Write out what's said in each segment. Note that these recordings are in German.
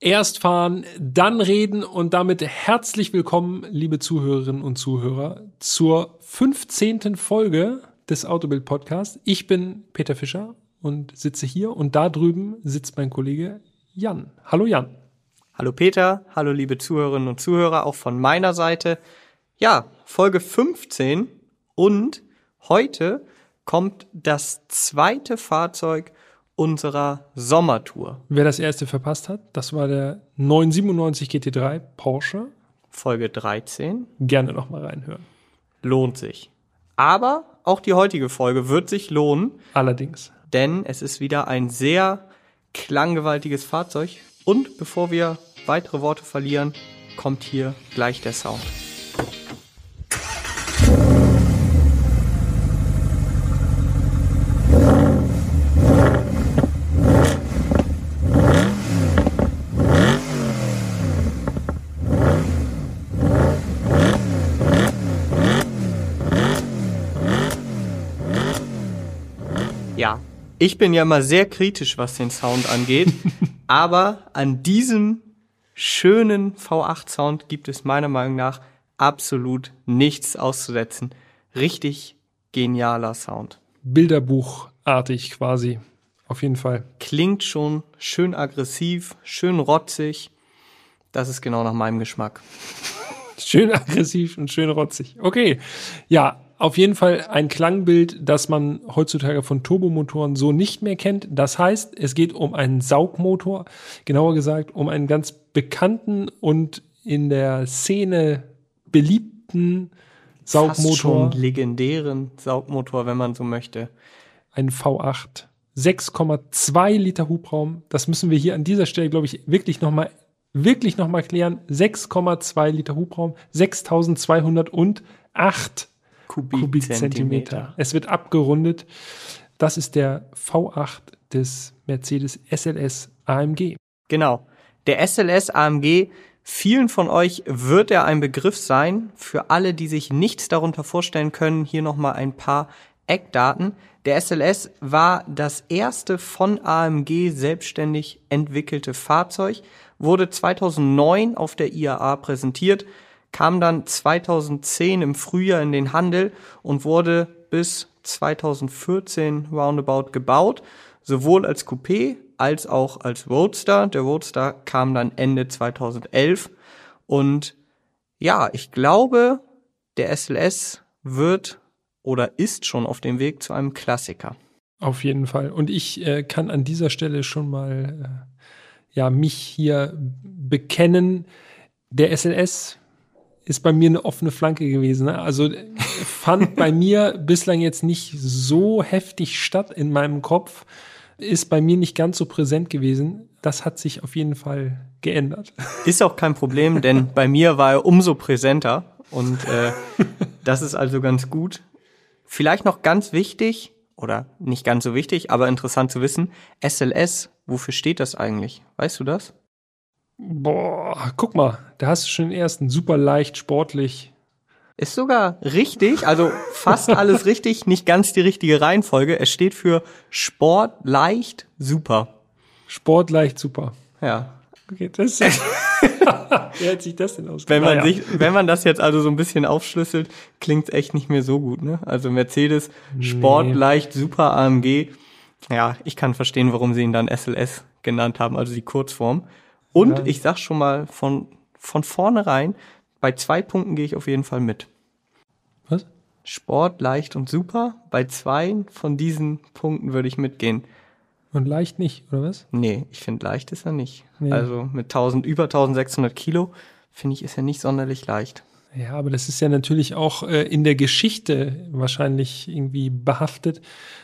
Erst fahren, dann reden und damit herzlich willkommen, liebe Zuhörerinnen und Zuhörer, zur 15. Folge des Autobild Podcasts. Ich bin Peter Fischer und sitze hier und da drüben sitzt mein Kollege Jan. Hallo Jan. Hallo Peter, hallo liebe Zuhörerinnen und Zuhörer, auch von meiner Seite. Ja, Folge 15 und heute kommt das zweite Fahrzeug unserer Sommertour. Wer das erste verpasst hat, das war der 997 GT3 Porsche. Folge 13. Gerne nochmal reinhören. Lohnt sich. Aber auch die heutige Folge wird sich lohnen. Allerdings. Denn es ist wieder ein sehr klanggewaltiges Fahrzeug. Und bevor wir weitere Worte verlieren, kommt hier gleich der Sound. Ja, ich bin ja immer sehr kritisch, was den Sound angeht, aber an diesem schönen V8-Sound gibt es meiner Meinung nach absolut nichts auszusetzen. Richtig genialer Sound. Bilderbuchartig quasi. Auf jeden Fall. Klingt schon schön aggressiv, schön rotzig. Das ist genau nach meinem Geschmack. Schön aggressiv und schön rotzig. Okay. Ja, auf jeden Fall ein Klangbild, das man heutzutage von Turbomotoren so nicht mehr kennt. Das heißt, es geht um einen Saugmotor, genauer gesagt um einen ganz bekannten und in der Szene beliebten Saugmotor. Fast schon legendären Saugmotor, wenn man so möchte. Ein V8. 6,2 Liter Hubraum. Das müssen wir hier an dieser Stelle, glaube ich, wirklich nochmal wirklich noch mal klären. 6,2 Liter Hubraum, 6208 Kubikzentimeter. Es wird abgerundet. Das ist der V8 des Mercedes SLS AMG. Genau. Der SLS AMG, vielen von euch wird er ein Begriff sein. Für alle, die sich nichts darunter vorstellen können, hier nochmal ein paar Eckdaten. Der SLS war das erste von AMG selbstständig entwickelte Fahrzeug, wurde 2009 auf der IAA präsentiert, kam dann 2010 im Frühjahr in den Handel und wurde bis 2014 roundabout gebaut, sowohl als Coupé als auch als Roadster. Der Roadster kam dann Ende 2011 und ja, ich glaube, der SLS wird oder ist schon auf dem Weg zu einem Klassiker. Auf jeden Fall. Und ich äh, kann an dieser Stelle schon mal äh, ja mich hier bekennen. Der SLS ist bei mir eine offene Flanke gewesen. Ne? Also fand bei mir bislang jetzt nicht so heftig statt in meinem Kopf, ist bei mir nicht ganz so präsent gewesen. Das hat sich auf jeden Fall geändert. Ist auch kein Problem, denn bei mir war er umso präsenter und äh, das ist also ganz gut. Vielleicht noch ganz wichtig oder nicht ganz so wichtig, aber interessant zu wissen, SLS, wofür steht das eigentlich? Weißt du das? Boah, guck mal, da hast du schon den ersten. Super leicht, sportlich. Ist sogar richtig, also fast alles richtig, nicht ganz die richtige Reihenfolge. Es steht für Sport, leicht, super. Sport, leicht, super. Ja. Okay, das ist Wer hat sich das denn ausgedacht? Wenn man, sich, wenn man das jetzt also so ein bisschen aufschlüsselt, klingt echt nicht mehr so gut, ne? Also Mercedes, Sport, nee. leicht, super AMG. Ja, ich kann verstehen, warum sie ihn dann SLS genannt haben, also die Kurzform. Und ja. ich sag schon mal von, von vornherein, bei zwei Punkten gehe ich auf jeden Fall mit. Was? Sport, leicht und super. Bei zwei von diesen Punkten würde ich mitgehen. Und leicht nicht, oder was? Nee, ich finde leicht ist er nicht. Nee. Also mit 1000, über 1600 Kilo, finde ich, ist er nicht sonderlich leicht. Ja, aber das ist ja natürlich auch äh, in der Geschichte wahrscheinlich irgendwie behaftet,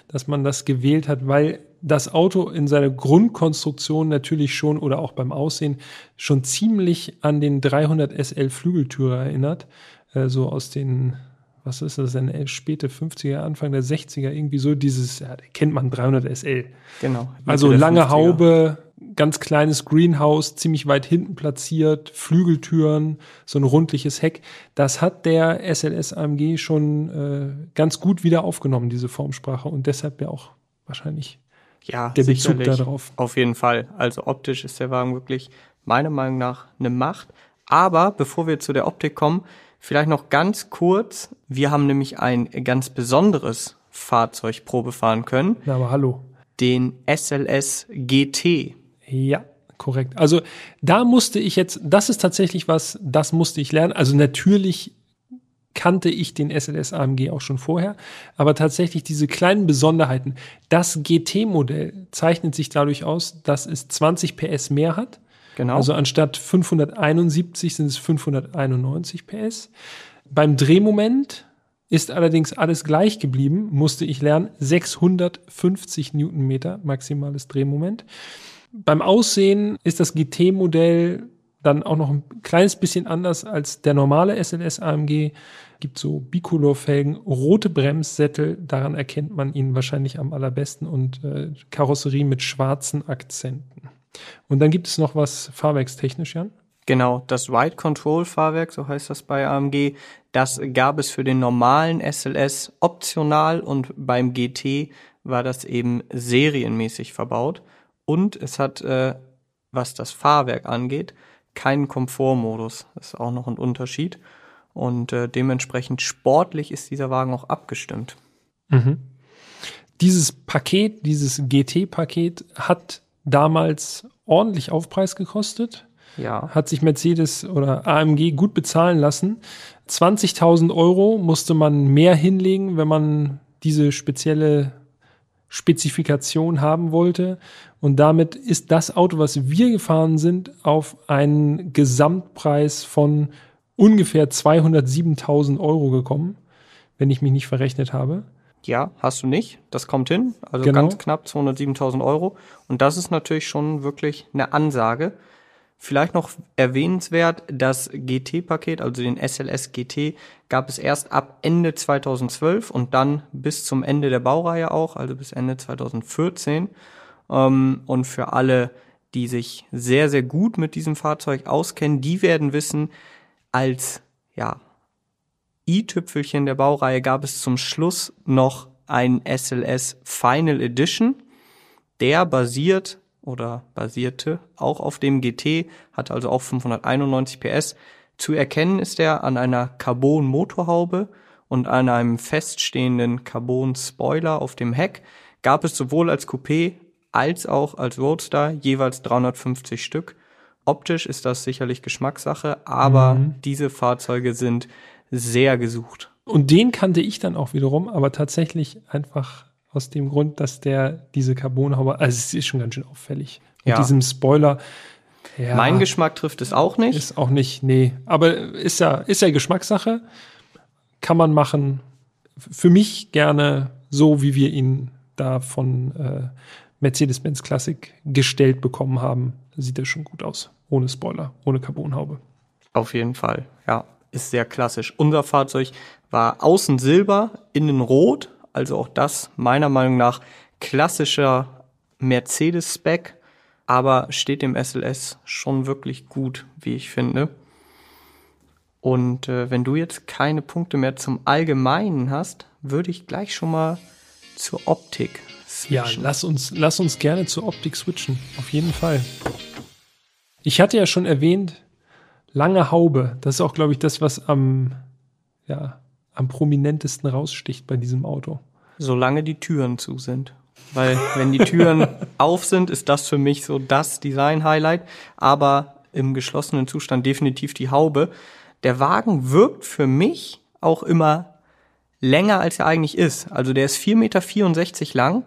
dass man das gewählt hat, weil das Auto in seiner Grundkonstruktion natürlich schon oder auch beim Aussehen schon ziemlich an den 300 SL Flügeltürer erinnert, äh, so aus den was ist das denn, späte 50er, Anfang der 60er, irgendwie so dieses, ja, kennt man 300 SL. Genau. Also lange 50er. Haube, ganz kleines Greenhouse, ziemlich weit hinten platziert, Flügeltüren, so ein rundliches Heck. Das hat der SLS AMG schon äh, ganz gut wieder aufgenommen, diese Formsprache und deshalb ja auch wahrscheinlich ja, der Bezug darauf. Auf jeden Fall. Also optisch ist der Wagen wirklich meiner Meinung nach eine Macht. Aber bevor wir zu der Optik kommen, vielleicht noch ganz kurz. Wir haben nämlich ein ganz besonderes Fahrzeug Probe fahren können. Na, aber hallo. Den SLS GT. Ja, korrekt. Also da musste ich jetzt, das ist tatsächlich was, das musste ich lernen. Also natürlich kannte ich den SLS AMG auch schon vorher, aber tatsächlich diese kleinen Besonderheiten. Das GT-Modell zeichnet sich dadurch aus, dass es 20 PS mehr hat. Genau. Also anstatt 571 sind es 591 PS. Beim Drehmoment ist allerdings alles gleich geblieben, musste ich lernen. 650 Newtonmeter maximales Drehmoment. Beim Aussehen ist das GT-Modell dann auch noch ein kleines bisschen anders als der normale SLS AMG. Gibt so Bicolor-Felgen, rote Bremssättel, daran erkennt man ihn wahrscheinlich am allerbesten und äh, Karosserie mit schwarzen Akzenten. Und dann gibt es noch was fahrwerkstechnisch, Jan? Genau, das Ride Control Fahrwerk, so heißt das bei AMG, das gab es für den normalen SLS optional und beim GT war das eben serienmäßig verbaut. Und es hat, äh, was das Fahrwerk angeht, keinen Komfortmodus. Das ist auch noch ein Unterschied. Und äh, dementsprechend sportlich ist dieser Wagen auch abgestimmt. Mhm. Dieses Paket, dieses GT-Paket hat damals ordentlich Aufpreis gekostet. Ja. Hat sich Mercedes oder AMG gut bezahlen lassen. 20.000 Euro musste man mehr hinlegen, wenn man diese spezielle Spezifikation haben wollte. Und damit ist das Auto, was wir gefahren sind, auf einen Gesamtpreis von ungefähr 207.000 Euro gekommen, wenn ich mich nicht verrechnet habe. Ja, hast du nicht. Das kommt hin. Also Genau. ganz knapp 207.000 Euro. Und das ist natürlich schon wirklich eine Ansage. Vielleicht noch erwähnenswert, das GT-Paket, also den SLS GT, gab es erst ab Ende 2012 und dann bis zum Ende der Baureihe auch, also bis Ende 2014. Ähm, und für alle, die sich sehr, sehr gut mit diesem Fahrzeug auskennen, die werden wissen, als, ja, i-Tüpfelchen der Baureihe gab es zum Schluss noch ein SLS Final Edition. Der basiert oder basierte auch auf dem GT, hat also auch 591 PS. Zu erkennen ist er an einer Carbon-Motorhaube und an einem feststehenden Carbon-Spoiler auf dem Heck. Gab es sowohl als Coupé als auch als Roadster jeweils 350 Stück. Optisch ist das sicherlich Geschmackssache, aber diese Fahrzeuge sind sehr gesucht. Und den kannte ich dann auch wiederum, aber tatsächlich einfach aus dem Grund, dass der diese Carbonhaube, also es ist schon ganz schön auffällig. Mit Ja. diesem Spoiler. Ja, Mein Geschmack trifft es auch nicht. ist auch nicht, nee. Aber ist ja, ist ja Geschmackssache. Kann man machen. Für mich gerne so, wie wir ihn da von äh, Mercedes-Benz Classic gestellt bekommen haben. Sieht er schon gut aus. Ohne Spoiler, ohne Carbonhaube. Auf jeden Fall, ja. Ist sehr klassisch. Unser Fahrzeug war außen silber, innen rot. Also auch das meiner Meinung nach klassischer Mercedes-Spec, aber steht dem SLS schon wirklich gut, wie ich finde. Und äh, wenn du jetzt keine Punkte mehr zum Allgemeinen hast, würde ich gleich schon mal zur Optik Ja, switchen. lass uns, lass uns gerne zur Optik switchen. Auf jeden Fall. Ich hatte ja schon erwähnt, lange Haube. Das ist auch, glaube ich, das, was am, ja, am prominentesten raussticht bei diesem Auto. Solange die Türen zu sind. Weil wenn die Türen auf sind, ist das für mich so das Design-Highlight. Aber im geschlossenen Zustand definitiv die Haube. Der Wagen wirkt für mich auch immer länger, als er eigentlich ist. Also der ist 4,64 Meter lang.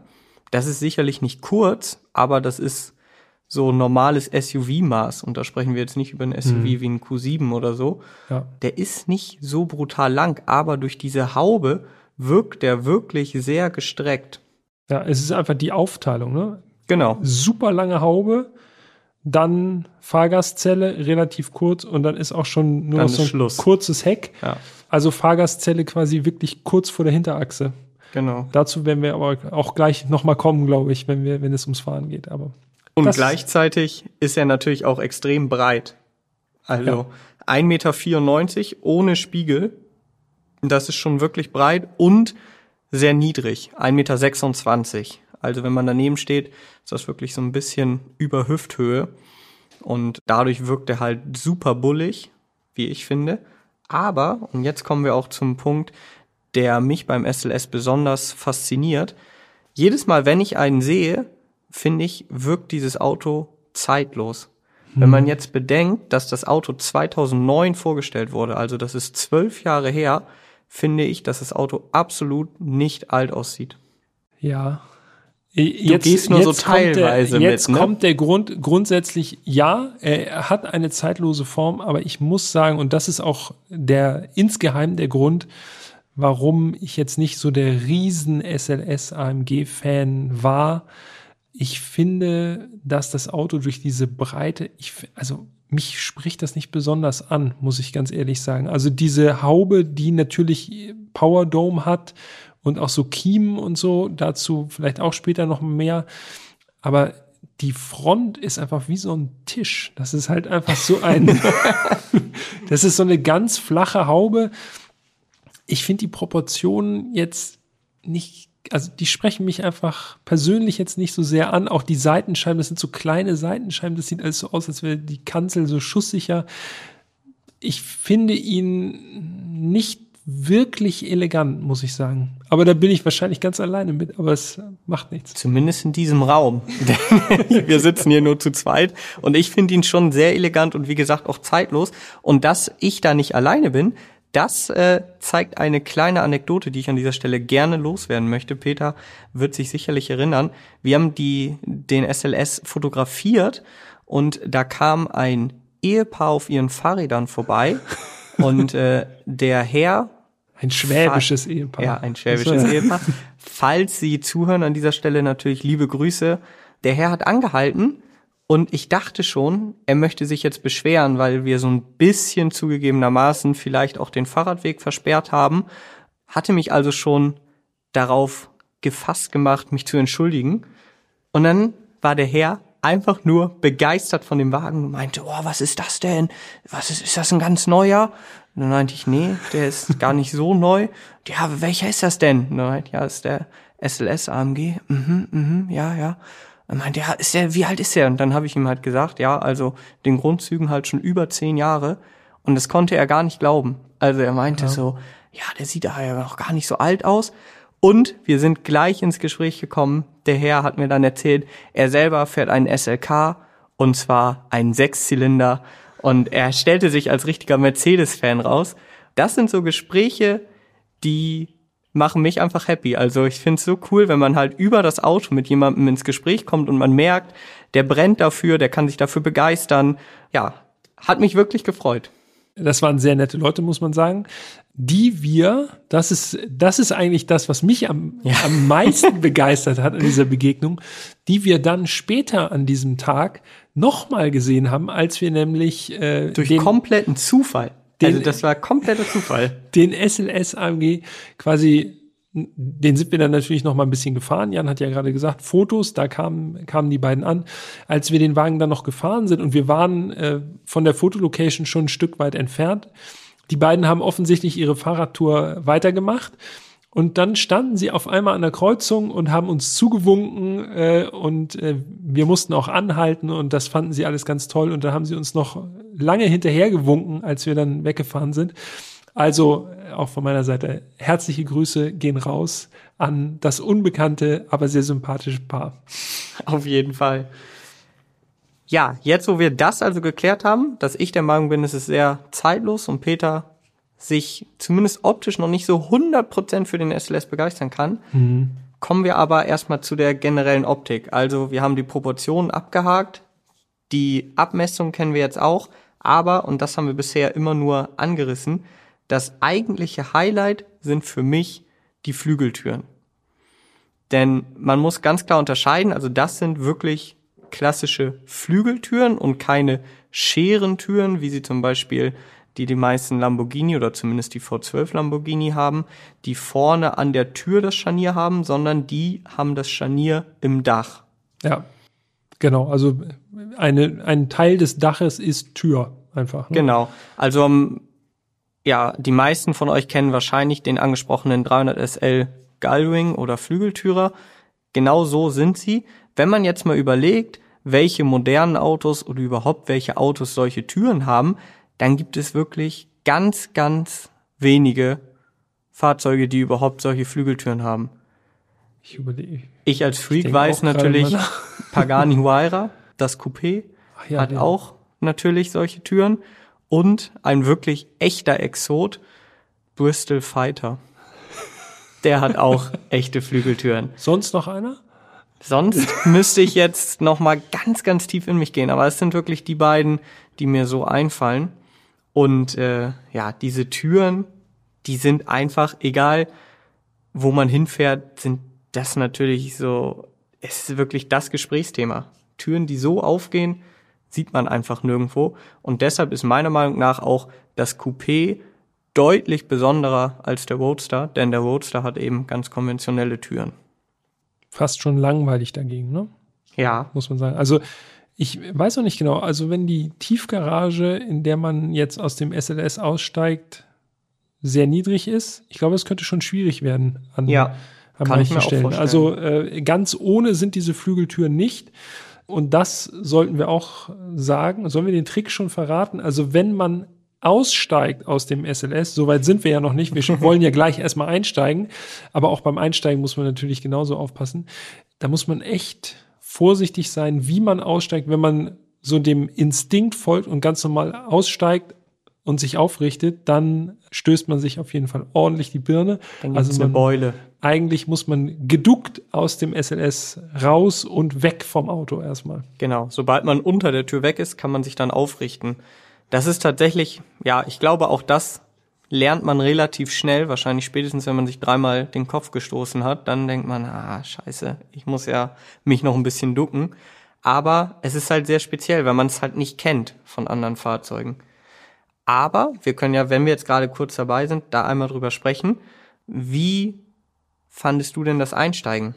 Das ist sicherlich nicht kurz, aber das ist so normales SUV-Maß. Und da sprechen wir jetzt nicht über ein SUV wie ein Q7 oder so. Ja. Der ist nicht so brutal lang, aber durch diese Haube wirkt der wirklich sehr gestreckt. Ja, es ist einfach die Aufteilung, ne? Genau. Super lange Haube, dann Fahrgastzelle, relativ kurz und dann ist auch schon nur Dann noch so ein Schluss. kurzes Heck. Ja, Also Fahrgastzelle quasi wirklich kurz vor der Hinterachse. genau. Dazu werden wir aber auch gleich nochmal kommen, glaube ich, wenn wir, wenn es ums Fahren geht. Aber Und Das- gleichzeitig ist er natürlich auch extrem breit. Also 1,94 Meter ohne Spiegel. Das ist schon wirklich breit und sehr niedrig. 1,26 Meter. Also wenn man daneben steht, ist das wirklich so ein bisschen über Hüfthöhe. und dadurch wirkt er halt super bullig, wie ich finde. Aber, und jetzt kommen wir auch zum Punkt, der mich beim SLS besonders fasziniert. Jedes Mal, wenn ich einen sehe, finde ich, wirkt dieses Auto zeitlos. Hm. Wenn man jetzt bedenkt, dass das Auto 2009 vorgestellt wurde, also das ist zwölf Jahre her, finde ich, dass das Auto absolut nicht alt aussieht. Ja. Jetzt, du gehst nur so teilweise der, jetzt mit. Jetzt ne? kommt der Grund grundsätzlich, ja, er hat eine zeitlose Form, aber ich muss sagen, und das ist auch der insgeheim der Grund, warum ich jetzt nicht so der riesen SLS AMG Fan war. Ich finde, dass das Auto durch diese Breite, ich, also mich spricht das nicht besonders an, muss ich ganz ehrlich sagen. Also diese Haube, die natürlich Power Dome hat und auch so Kiemen und so, dazu vielleicht auch später noch mehr. Aber die Front ist einfach wie so ein Tisch. Das ist halt einfach so ein, das ist so eine ganz flache Haube ich finde die Proportionen jetzt nicht, also die sprechen mich einfach persönlich jetzt nicht so sehr an. Auch die Seitenscheiben, das sind so kleine Seitenscheiben, das sieht alles so aus, als wäre die Kanzel so schusssicher. Ich finde ihn nicht wirklich elegant, muss ich sagen. Aber da bin ich wahrscheinlich ganz alleine mit, aber es macht nichts. Zumindest in diesem Raum. Wir sitzen hier nur zu zweit und ich finde ihn schon sehr elegant und wie gesagt auch zeitlos. Und dass ich da nicht alleine bin, das äh, zeigt eine kleine Anekdote, die ich an dieser Stelle gerne loswerden möchte. Peter wird sich sicherlich erinnern. Wir haben die, den SLS fotografiert und da kam ein Ehepaar auf ihren Fahrrädern vorbei und äh, der Herr ein schwäbisches Ehepaar. Ja, ein schwäbisches Ehepaar. Falls Sie zuhören an dieser Stelle natürlich liebe Grüße. Der Herr hat angehalten und ich dachte schon, er möchte sich jetzt beschweren, weil wir so ein bisschen zugegebenermaßen vielleicht auch den Fahrradweg versperrt haben, hatte mich also schon darauf gefasst gemacht, mich zu entschuldigen. Und dann war der Herr einfach nur begeistert von dem Wagen und meinte, oh, was ist das denn? Was ist, ist das ein ganz neuer? Und dann meinte ich, nee, der ist gar nicht so neu. Ja, welcher ist das denn? Und dann meinte, ja, ist der SLS AMG. Mhm, mhm, ja, ja. Er meinte, ja, ist der, wie alt ist der? Und dann habe ich ihm halt gesagt, ja, also den Grundzügen halt schon über zehn Jahre. Und das konnte er gar nicht glauben. Also er meinte ja. so, ja, der sieht da ja noch gar nicht so alt aus. Und wir sind gleich ins Gespräch gekommen. Der Herr hat mir dann erzählt, er selber fährt einen SLK und zwar einen Sechszylinder. Und er stellte sich als richtiger Mercedes-Fan raus. Das sind so Gespräche, die machen mich einfach happy. Also ich finde es so cool, wenn man halt über das Auto mit jemandem ins Gespräch kommt und man merkt, der brennt dafür, der kann sich dafür begeistern. Ja, hat mich wirklich gefreut. Das waren sehr nette Leute, muss man sagen. Die wir, das ist, das ist eigentlich das, was mich am, ja. am meisten begeistert hat an dieser Begegnung, die wir dann später an diesem Tag nochmal gesehen haben, als wir nämlich äh, durch den, kompletten Zufall den, also das war kompletter Zufall. Den SLS AMG quasi, den sind wir dann natürlich noch mal ein bisschen gefahren. Jan hat ja gerade gesagt, Fotos, da kamen, kamen die beiden an. Als wir den Wagen dann noch gefahren sind und wir waren äh, von der Fotolocation schon ein Stück weit entfernt, die beiden haben offensichtlich ihre Fahrradtour weitergemacht. Und dann standen sie auf einmal an der Kreuzung und haben uns zugewunken äh, und äh, wir mussten auch anhalten und das fanden sie alles ganz toll und dann haben sie uns noch lange hinterhergewunken, als wir dann weggefahren sind. Also äh, auch von meiner Seite herzliche Grüße gehen raus an das unbekannte, aber sehr sympathische Paar. Auf jeden Fall. Ja, jetzt wo wir das also geklärt haben, dass ich der Meinung bin, es ist sehr zeitlos und Peter sich zumindest optisch noch nicht so 100% für den SLS begeistern kann, mhm. kommen wir aber erstmal zu der generellen Optik. Also wir haben die Proportionen abgehakt, die Abmessung kennen wir jetzt auch, aber, und das haben wir bisher immer nur angerissen, das eigentliche Highlight sind für mich die Flügeltüren. Denn man muss ganz klar unterscheiden, also das sind wirklich klassische Flügeltüren und keine Scherentüren, wie sie zum Beispiel die die meisten Lamborghini oder zumindest die V12 Lamborghini haben, die vorne an der Tür das Scharnier haben, sondern die haben das Scharnier im Dach. Ja, genau. Also eine, ein Teil des Daches ist Tür einfach. Ne? Genau. Also um, ja, die meisten von euch kennen wahrscheinlich den angesprochenen 300 SL Gullwing oder Flügeltürer. Genau so sind sie. Wenn man jetzt mal überlegt, welche modernen Autos oder überhaupt welche Autos solche Türen haben, dann gibt es wirklich ganz, ganz wenige Fahrzeuge, die überhaupt solche Flügeltüren haben. Ich überlege. Ich als Freak ich weiß natürlich Pagani Huayra, das Coupé, ja, hat auch natürlich solche Türen und ein wirklich echter Exot, Bristol Fighter. Der hat auch echte Flügeltüren. Sonst noch einer? Sonst müsste ich jetzt noch mal ganz, ganz tief in mich gehen. Aber es sind wirklich die beiden, die mir so einfallen. Und äh, ja, diese Türen, die sind einfach, egal wo man hinfährt, sind das natürlich so, es ist wirklich das Gesprächsthema. Türen, die so aufgehen, sieht man einfach nirgendwo. Und deshalb ist meiner Meinung nach auch das Coupé deutlich besonderer als der Roadster, denn der Roadster hat eben ganz konventionelle Türen. Fast schon langweilig dagegen, ne? Ja. Muss man sagen. Also ich weiß noch nicht genau. Also wenn die Tiefgarage, in der man jetzt aus dem SLS aussteigt, sehr niedrig ist, ich glaube, es könnte schon schwierig werden an, ja, an manchen Stellen. Also äh, ganz ohne sind diese Flügeltüren nicht. Und das sollten wir auch sagen. Sollen wir den Trick schon verraten? Also wenn man aussteigt aus dem SLS, soweit sind wir ja noch nicht, wir wollen ja gleich erstmal einsteigen, aber auch beim Einsteigen muss man natürlich genauso aufpassen. Da muss man echt vorsichtig sein, wie man aussteigt, wenn man so dem Instinkt folgt und ganz normal aussteigt und sich aufrichtet, dann stößt man sich auf jeden Fall ordentlich die Birne. Dann also man, eine Beule. Eigentlich muss man geduckt aus dem SLS raus und weg vom Auto erstmal. Genau. Sobald man unter der Tür weg ist, kann man sich dann aufrichten. Das ist tatsächlich, ja, ich glaube auch das lernt man relativ schnell, wahrscheinlich spätestens, wenn man sich dreimal den Kopf gestoßen hat, dann denkt man, ah, scheiße, ich muss ja mich noch ein bisschen ducken. Aber es ist halt sehr speziell, weil man es halt nicht kennt von anderen Fahrzeugen. Aber wir können ja, wenn wir jetzt gerade kurz dabei sind, da einmal drüber sprechen. Wie fandest du denn das Einsteigen?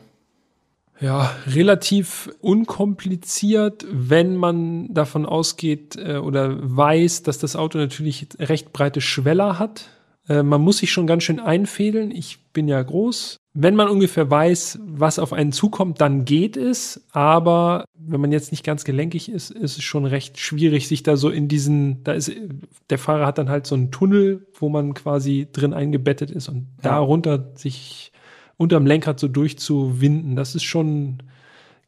Ja, relativ unkompliziert, wenn man davon ausgeht äh, oder weiß, dass das Auto natürlich recht breite Schweller hat. Äh, man muss sich schon ganz schön einfädeln. Ich bin ja groß. Wenn man ungefähr weiß, was auf einen zukommt, dann geht es. Aber wenn man jetzt nicht ganz gelenkig ist, ist es schon recht schwierig, sich da so in diesen, da ist, der Fahrer hat dann halt so einen Tunnel, wo man quasi drin eingebettet ist und ja. darunter sich unterm Lenkrad so durchzuwinden. Das ist schon,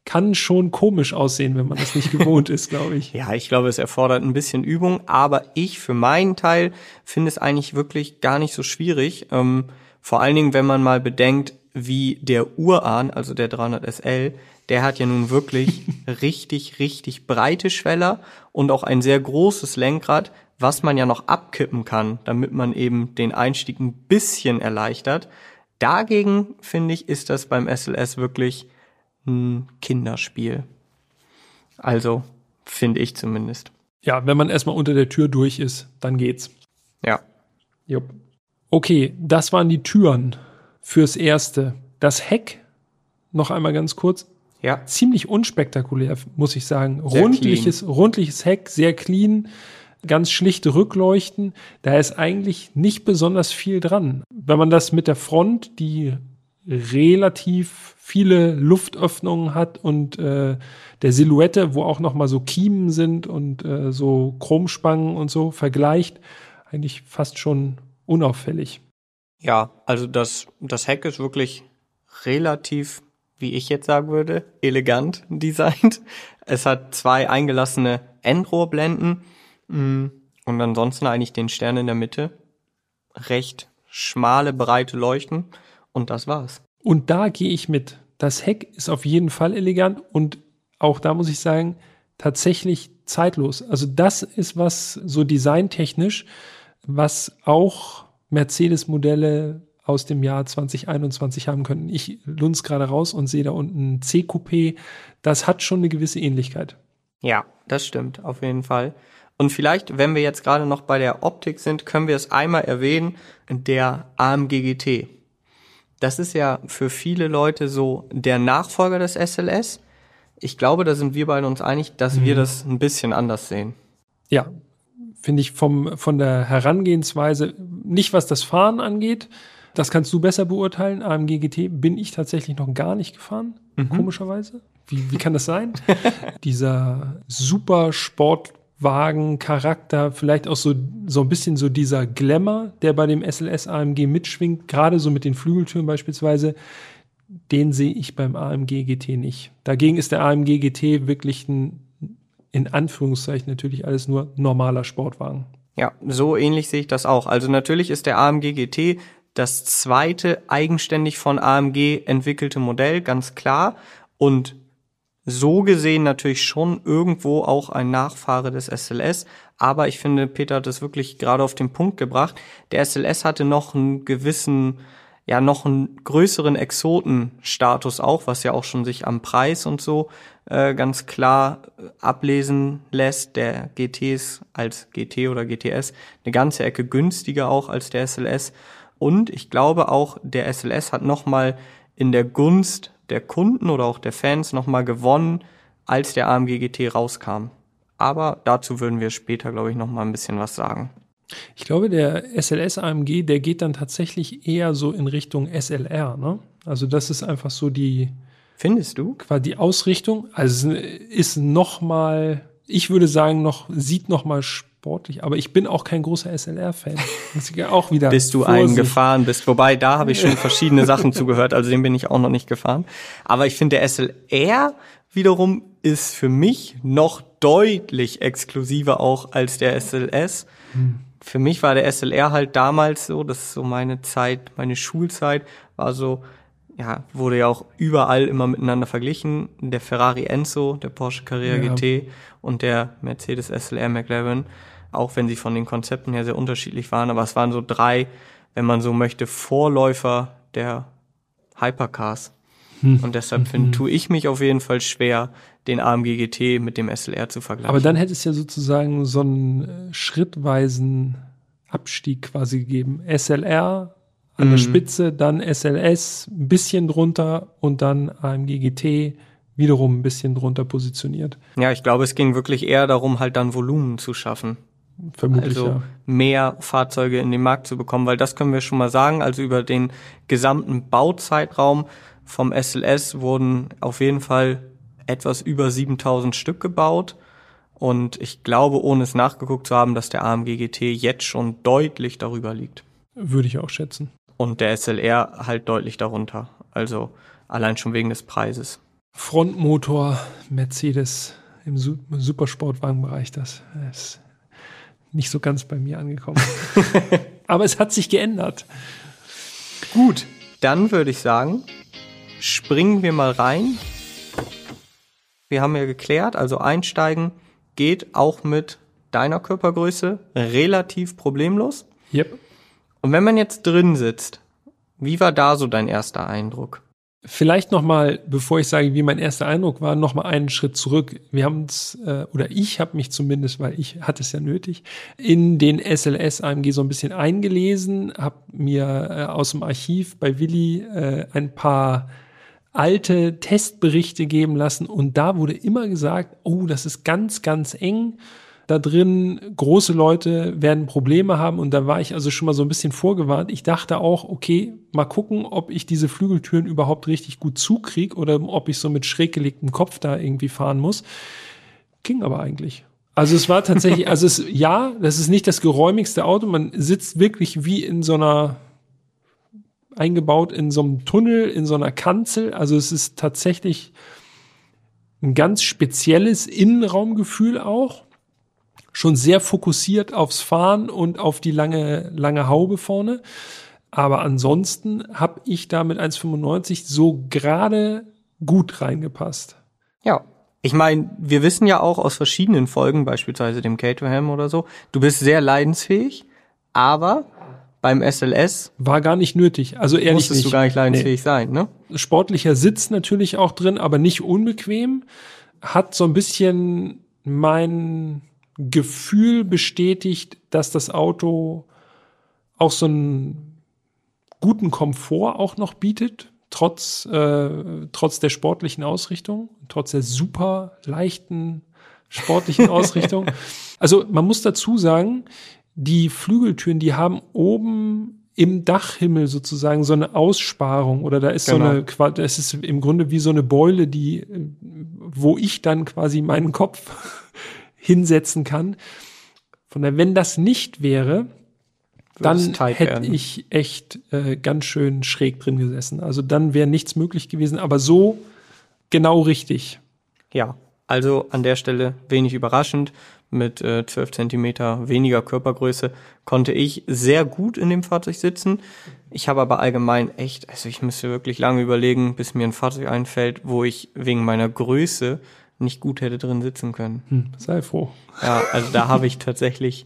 kann schon komisch aussehen, wenn man das nicht gewohnt ist, glaube ich. Ja, ich glaube, es erfordert ein bisschen Übung, aber ich für meinen Teil finde es eigentlich wirklich gar nicht so schwierig. Ähm, vor allen Dingen, wenn man mal bedenkt, wie der Urahn, also der 300 SL, der hat ja nun wirklich richtig, richtig breite Schweller und auch ein sehr großes Lenkrad, was man ja noch abkippen kann, damit man eben den Einstieg ein bisschen erleichtert. Dagegen, finde ich, ist das beim SLS wirklich ein Kinderspiel. Also, finde ich zumindest. Ja, wenn man erstmal unter der Tür durch ist, dann geht's. Ja. Jupp. Okay, das waren die Türen fürs Erste. Das Heck, noch einmal ganz kurz. Ja. Ziemlich unspektakulär, muss ich sagen. rundliches, rundliches Heck, sehr clean ganz schlichte Rückleuchten. Da ist eigentlich nicht besonders viel dran. Wenn man das mit der Front, die relativ viele Luftöffnungen hat und äh, der Silhouette, wo auch noch mal so Kiemen sind und äh, so Chromspangen und so vergleicht, eigentlich fast schon unauffällig. Ja, also das, das Heck ist wirklich relativ, wie ich jetzt sagen würde, elegant designt. Es hat zwei eingelassene Endrohrblenden Mm. Und ansonsten eigentlich den Stern in der Mitte. Recht schmale, breite Leuchten. Und das war's. Und da gehe ich mit. Das Heck ist auf jeden Fall elegant und auch da muss ich sagen, tatsächlich zeitlos. Also das ist was so designtechnisch, was auch Mercedes-Modelle aus dem Jahr 2021 haben könnten. Ich lunz gerade raus und sehe da unten C-Coupé. Das hat schon eine gewisse Ähnlichkeit. Ja, das stimmt, auf jeden Fall. Und vielleicht, wenn wir jetzt gerade noch bei der Optik sind, können wir es einmal erwähnen, der AMG GT. Das ist ja für viele Leute so der Nachfolger des SLS. Ich glaube, da sind wir beide uns einig, dass mhm. wir das ein bisschen anders sehen. Ja, finde ich vom, von der Herangehensweise, nicht was das Fahren angeht, das kannst du besser beurteilen. AMG GT bin ich tatsächlich noch gar nicht gefahren, mhm. komischerweise. Wie, wie kann das sein? dieser super Sportwagen-Charakter, vielleicht auch so, so ein bisschen so dieser Glamour, der bei dem SLS AMG mitschwingt, gerade so mit den Flügeltüren beispielsweise, den sehe ich beim AMG GT nicht. Dagegen ist der AMG GT wirklich ein, in Anführungszeichen natürlich alles nur normaler Sportwagen. Ja, so ähnlich sehe ich das auch. Also natürlich ist der AMG GT das zweite eigenständig von AMG entwickelte Modell, ganz klar. Und so gesehen natürlich schon irgendwo auch ein Nachfahre des SLS. Aber ich finde, Peter hat es wirklich gerade auf den Punkt gebracht. Der SLS hatte noch einen gewissen, ja, noch einen größeren Exotenstatus auch, was ja auch schon sich am Preis und so äh, ganz klar ablesen lässt. Der GT ist als GT oder GTS eine ganze Ecke günstiger auch als der SLS. Und ich glaube auch, der SLS hat nochmal in der Gunst der Kunden oder auch der Fans nochmal gewonnen, als der AMG GT rauskam. Aber dazu würden wir später, glaube ich, nochmal ein bisschen was sagen. Ich glaube, der SLS AMG, der geht dann tatsächlich eher so in Richtung SLR, ne? Also das ist einfach so die Findest du? Quasi die Ausrichtung, also ist nochmal, ich würde sagen, noch sieht nochmal sportlich, aber ich bin auch kein großer SLR-Fan. auch wieder. Bis du einen gefahren bist. Wobei, da habe ich schon verschiedene Sachen zugehört, also den bin ich auch noch nicht gefahren. Aber ich finde, der SLR wiederum ist für mich noch deutlich exklusiver auch als der SLS. Hm. Für mich war der SLR halt damals so, das ist so meine Zeit, meine Schulzeit, war so, ja, wurde ja auch überall immer miteinander verglichen. Der Ferrari Enzo, der Porsche Carrera ja. GT und der Mercedes SLR McLaren auch wenn sie von den Konzepten her sehr unterschiedlich waren, aber es waren so drei, wenn man so möchte, Vorläufer der Hypercars. Hm. Und deshalb find, hm. tue ich mich auf jeden Fall schwer, den AMG GT mit dem SLR zu vergleichen. Aber dann hätte es ja sozusagen so einen äh, schrittweisen Abstieg quasi gegeben. SLR an mhm. der Spitze, dann SLS ein bisschen drunter und dann AMG GT wiederum ein bisschen drunter positioniert. Ja, ich glaube, es ging wirklich eher darum, halt dann Volumen zu schaffen. Vermutlich, also ja. mehr Fahrzeuge in den Markt zu bekommen, weil das können wir schon mal sagen. Also über den gesamten Bauzeitraum vom SLS wurden auf jeden Fall etwas über 7000 Stück gebaut. Und ich glaube, ohne es nachgeguckt zu haben, dass der AMG GT jetzt schon deutlich darüber liegt. Würde ich auch schätzen. Und der SLR halt deutlich darunter. Also allein schon wegen des Preises. Frontmotor Mercedes im Supersportwagenbereich, das ist nicht so ganz bei mir angekommen. Aber es hat sich geändert. Gut, dann würde ich sagen, springen wir mal rein. Wir haben ja geklärt, also einsteigen geht auch mit deiner Körpergröße relativ problemlos. Yep. Und wenn man jetzt drin sitzt, wie war da so dein erster Eindruck? Vielleicht noch mal, bevor ich sage, wie mein erster Eindruck war, noch mal einen Schritt zurück. Wir haben uns äh, oder ich habe mich zumindest, weil ich hatte es ja nötig, in den SLS AMG so ein bisschen eingelesen, habe mir äh, aus dem Archiv bei Willi äh, ein paar alte Testberichte geben lassen und da wurde immer gesagt, oh, das ist ganz, ganz eng da drin, große Leute werden Probleme haben und da war ich also schon mal so ein bisschen vorgewarnt. Ich dachte auch, okay, mal gucken, ob ich diese Flügeltüren überhaupt richtig gut zukrieg oder ob ich so mit schräg gelegtem Kopf da irgendwie fahren muss. Ging aber eigentlich. Also es war tatsächlich, also es, ja, das ist nicht das geräumigste Auto. Man sitzt wirklich wie in so einer, eingebaut in so einem Tunnel, in so einer Kanzel. Also es ist tatsächlich ein ganz spezielles Innenraumgefühl auch schon sehr fokussiert aufs Fahren und auf die lange, lange Haube vorne. Aber ansonsten habe ich da mit 1,95 so gerade gut reingepasst. Ja. Ich meine, wir wissen ja auch aus verschiedenen Folgen, beispielsweise dem Caterham oder so, du bist sehr leidensfähig, aber beim SLS war gar nicht nötig. Also ehrlich musstest nicht. du gar nicht leidensfähig nee. sein, ne? Sportlicher Sitz natürlich auch drin, aber nicht unbequem. Hat so ein bisschen mein Gefühl bestätigt, dass das Auto auch so einen guten Komfort auch noch bietet, trotz, äh, trotz der sportlichen Ausrichtung, trotz der super leichten sportlichen Ausrichtung. Also man muss dazu sagen, die Flügeltüren, die haben oben im Dachhimmel sozusagen so eine Aussparung oder da ist Genau. so eine, qua- das ist im Grunde wie so eine Beule, die, wo ich dann quasi meinen Kopf hinsetzen kann. Von daher, wenn das nicht wäre, es dann hätte ich echt äh, ganz schön schräg drin gesessen. Also dann wäre nichts möglich gewesen, aber so genau richtig. Ja, also an der Stelle wenig überraschend. Mit äh, 12 Zentimeter weniger Körpergröße konnte ich sehr gut in dem Fahrzeug sitzen. Ich habe aber allgemein echt, also ich müsste wirklich lange überlegen, bis mir ein Fahrzeug einfällt, wo ich wegen meiner Größe nicht gut hätte drin sitzen können. Hm, sei froh. Ja, also da habe ich tatsächlich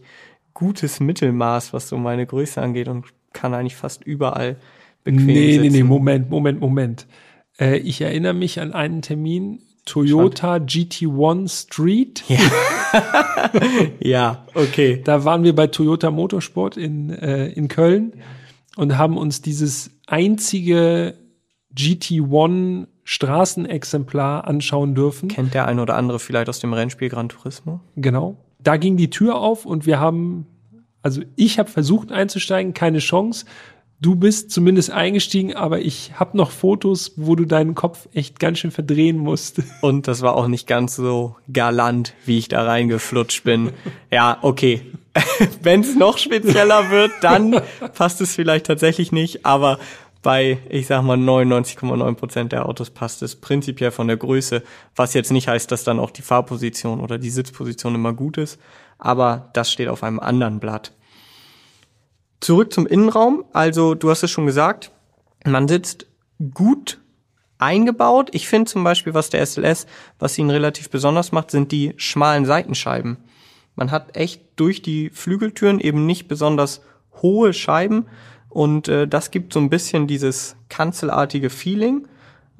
gutes Mittelmaß, was so meine Größe angeht und kann eigentlich fast überall bequem Nee, sitzen. nee, nee, Moment, Moment, Moment. Äh, ich erinnere mich an einen Termin, Toyota GT1 Street. Ja, okay. Da waren wir bei Toyota Motorsport in, äh, in Köln und haben uns dieses einzige GT1 Straßenexemplar anschauen dürfen. Kennt der ein oder andere vielleicht aus dem Rennspiel Gran Turismo? Genau. Da ging die Tür auf und wir haben, also ich habe versucht einzusteigen, keine Chance. Du bist zumindest eingestiegen, aber ich habe noch Fotos, wo du deinen Kopf echt ganz schön verdrehen musst. Und das war auch nicht ganz so galant, wie ich da reingeflutscht bin. Ja, okay. Wenn es noch spezieller wird, dann passt es vielleicht tatsächlich nicht, aber bei, ich sag mal, 99,9 Prozent der Autos passt es prinzipiell von der Größe, was jetzt nicht heißt, dass dann auch die Fahrposition oder die Sitzposition immer gut ist, aber das steht auf einem anderen Blatt. Zurück zum Innenraum. Also, du hast es schon gesagt, man sitzt gut eingebaut. Ich finde zum Beispiel, was der SLS, was ihn relativ besonders macht, sind die schmalen Seitenscheiben. Man hat echt durch die Flügeltüren eben nicht besonders hohe Scheiben und äh, das gibt so ein bisschen dieses kanzelartige Feeling.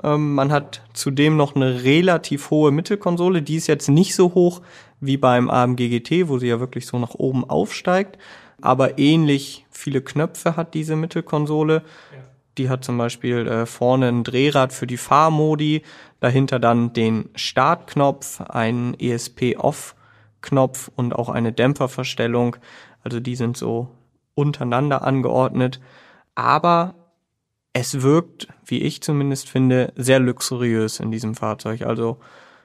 Ähm, man hat zudem noch eine relativ hohe Mittelkonsole, die ist jetzt nicht so hoch wie beim AMG GT, wo sie ja wirklich so nach oben aufsteigt, aber ähnlich viele Knöpfe hat diese Mittelkonsole. Die hat zum Beispiel äh, vorne ein Drehrad für die Fahrmodi, dahinter dann den Startknopf, einen ESP-Off-Knopf und auch eine Dämpferverstellung. Also die sind so untereinander angeordnet. Aber es wirkt, wie ich zumindest finde, sehr luxuriös in diesem Fahrzeug. Also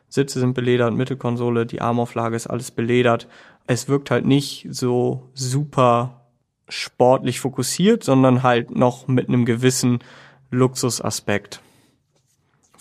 Sitze sind beledert, Mittelkonsole, die Armauflage ist alles beledert. Es wirkt halt nicht so super sportlich fokussiert, sondern halt noch mit einem gewissen Luxusaspekt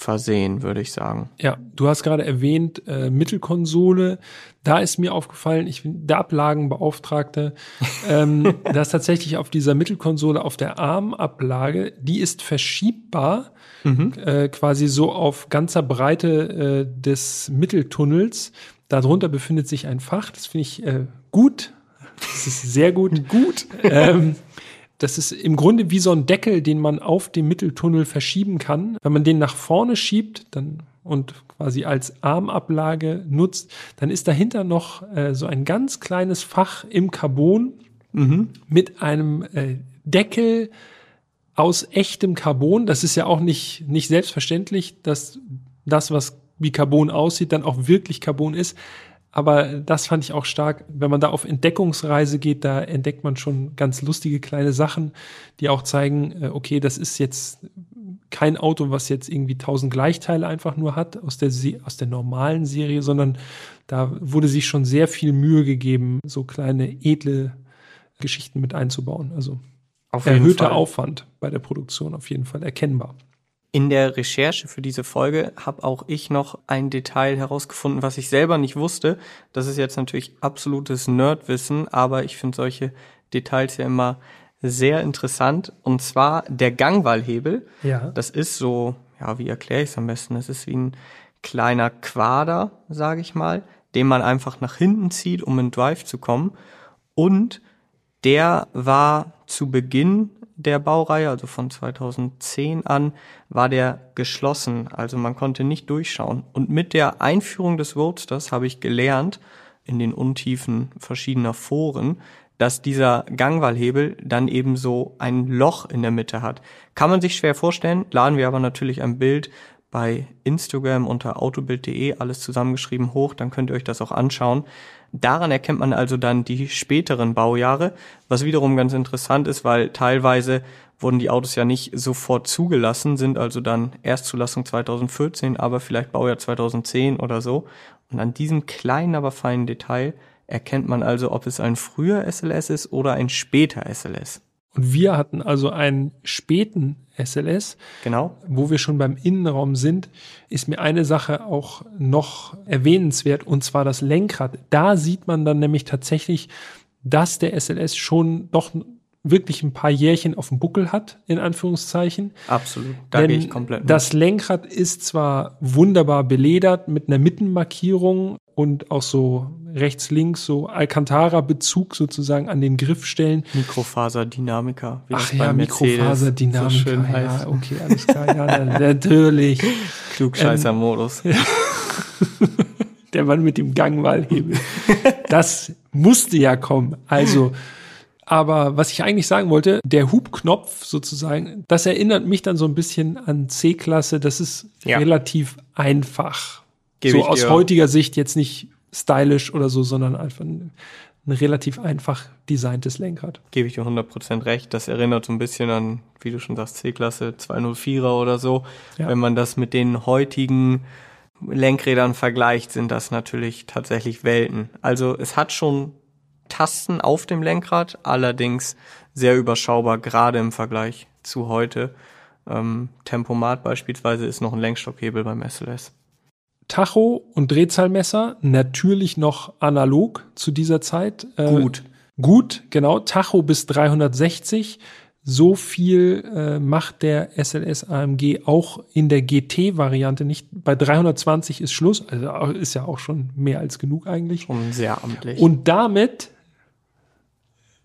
versehen, würde ich sagen. Ja, du hast gerade erwähnt, äh, Mittelkonsole. Da ist mir aufgefallen, ich bin der Ablagenbeauftragte, ähm, dass tatsächlich auf dieser Mittelkonsole, auf der Armablage, die ist verschiebbar, äh, quasi so auf ganzer Breite äh, des Mitteltunnels. Darunter befindet sich ein Fach, das finde ich äh, gut. Das ist sehr gut. gut. ähm, das ist im Grunde wie so ein Deckel, den man auf dem Mitteltunnel verschieben kann. Wenn man den nach vorne schiebt dann, und quasi als Armablage nutzt, dann ist dahinter noch äh, so ein ganz kleines Fach im Carbon mit einem äh, Deckel aus echtem Carbon. Das ist ja auch nicht, nicht selbstverständlich, dass das, was wie Carbon aussieht, dann auch wirklich Carbon ist. Aber das fand ich auch stark. Wenn man da auf Entdeckungsreise geht, da entdeckt man schon ganz lustige kleine Sachen, die auch zeigen, äh, okay, das ist jetzt kein Auto, was jetzt irgendwie tausend Gleichteile einfach nur hat aus der, aus der normalen Serie, sondern da wurde sich schon sehr viel Mühe gegeben, so kleine edle Geschichten mit einzubauen. Also Auf erhöhter. Aufwand bei der Produktion auf jeden Fall erkennbar. In der Recherche für diese Folge habe auch ich noch ein Detail herausgefunden, was ich selber nicht wusste. Das ist jetzt natürlich absolutes Nerdwissen, aber ich finde solche Details ja immer sehr interessant. Und zwar der Gangwallhebel. Ja. Das ist so, ja, wie erkläre ich es am besten? Das ist wie ein kleiner Quader, sage ich mal, den man einfach nach hinten zieht, um in Drive zu kommen. Und der war zu Beginn der Baureihe, also von 2010 an, war der geschlossen. Also man konnte nicht durchschauen. Und mit der Einführung des Roadsters habe ich gelernt, in den Untiefen verschiedener Foren, dass dieser Gangwallhebel dann eben so ein Loch in der Mitte hat. Kann man sich schwer vorstellen, laden wir aber natürlich ein Bild bei Instagram unter autobild.de alles zusammengeschrieben hoch, dann könnt ihr euch das auch anschauen. Daran erkennt man also dann die späteren Baujahre, was wiederum ganz interessant ist, weil teilweise wurden die Autos ja nicht sofort zugelassen, sind also dann Erstzulassung 2014, aber vielleicht Baujahr 2010 oder so. Und an diesem kleinen, aber feinen Detail erkennt man also, ob es ein früher SLS ist oder ein später SLS. Und wir hatten also einen späten SLS. Genau. Wo wir schon beim Innenraum sind, ist mir eine Sache auch noch erwähnenswert, und zwar das Lenkrad. Da sieht man dann nämlich tatsächlich, dass der SLS schon doch wirklich ein paar Jährchen auf dem Buckel hat, in Anführungszeichen. Absolut, da Denn gehe ich komplett mit. Das Lenkrad ist zwar wunderbar beledert mit einer Mittenmarkierung und auch so rechts, links, so Alcantara-Bezug sozusagen an den Griffstellen. Mikrofaserdynamiker. Wie Ach ja, Mikrofaserdynamiker. So ja, okay, alles klar. Ja, natürlich. Klugscheißer-Modus. Ähm, Der Mann mit dem Gangwahlhebel. Das musste ja kommen. Also, aber was ich eigentlich sagen wollte, der Hubknopf sozusagen, das erinnert mich dann so ein bisschen an C-Klasse. Das ist ja. relativ einfach. Gebe so aus dir. heutiger Sicht jetzt nicht stylisch oder so, sondern einfach ein, ein relativ einfach designtes Lenkrad. Gebe ich dir 100% recht. Das erinnert so ein bisschen an, wie du schon sagst, C-Klasse 204er oder so. Ja. Wenn man das mit den heutigen Lenkrädern vergleicht, sind das natürlich tatsächlich Welten. Also es hat schon Tasten auf dem Lenkrad, allerdings sehr überschaubar, gerade im Vergleich zu heute. Ähm, Tempomat beispielsweise ist noch ein Lenkstockhebel beim SLS. Tacho und Drehzahlmesser natürlich noch analog zu dieser Zeit. Äh, gut. Gut, genau. Tacho bis 360. So viel äh, macht der SLS AMG auch in der GT-Variante nicht. Bei 320 ist Schluss, also ist ja auch schon mehr als genug eigentlich. Schon sehr amtlich. Und damit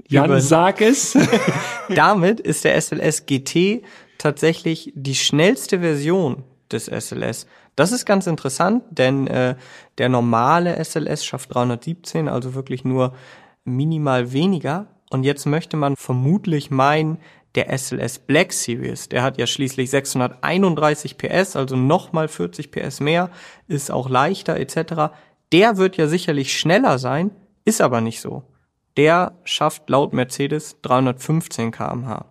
Jan, sag es. Damit ist der SLS GT tatsächlich die schnellste Version des SLS. Das ist ganz interessant, denn äh, der normale SLS schafft 317, also wirklich nur minimal weniger. Und jetzt möchte man vermutlich meinen, der SLS Black Series, der hat ja schließlich 631 PS, also nochmal 40 PS mehr, ist auch leichter etc. Der wird ja sicherlich schneller sein, ist aber nicht so der schafft laut Mercedes 315 kmh.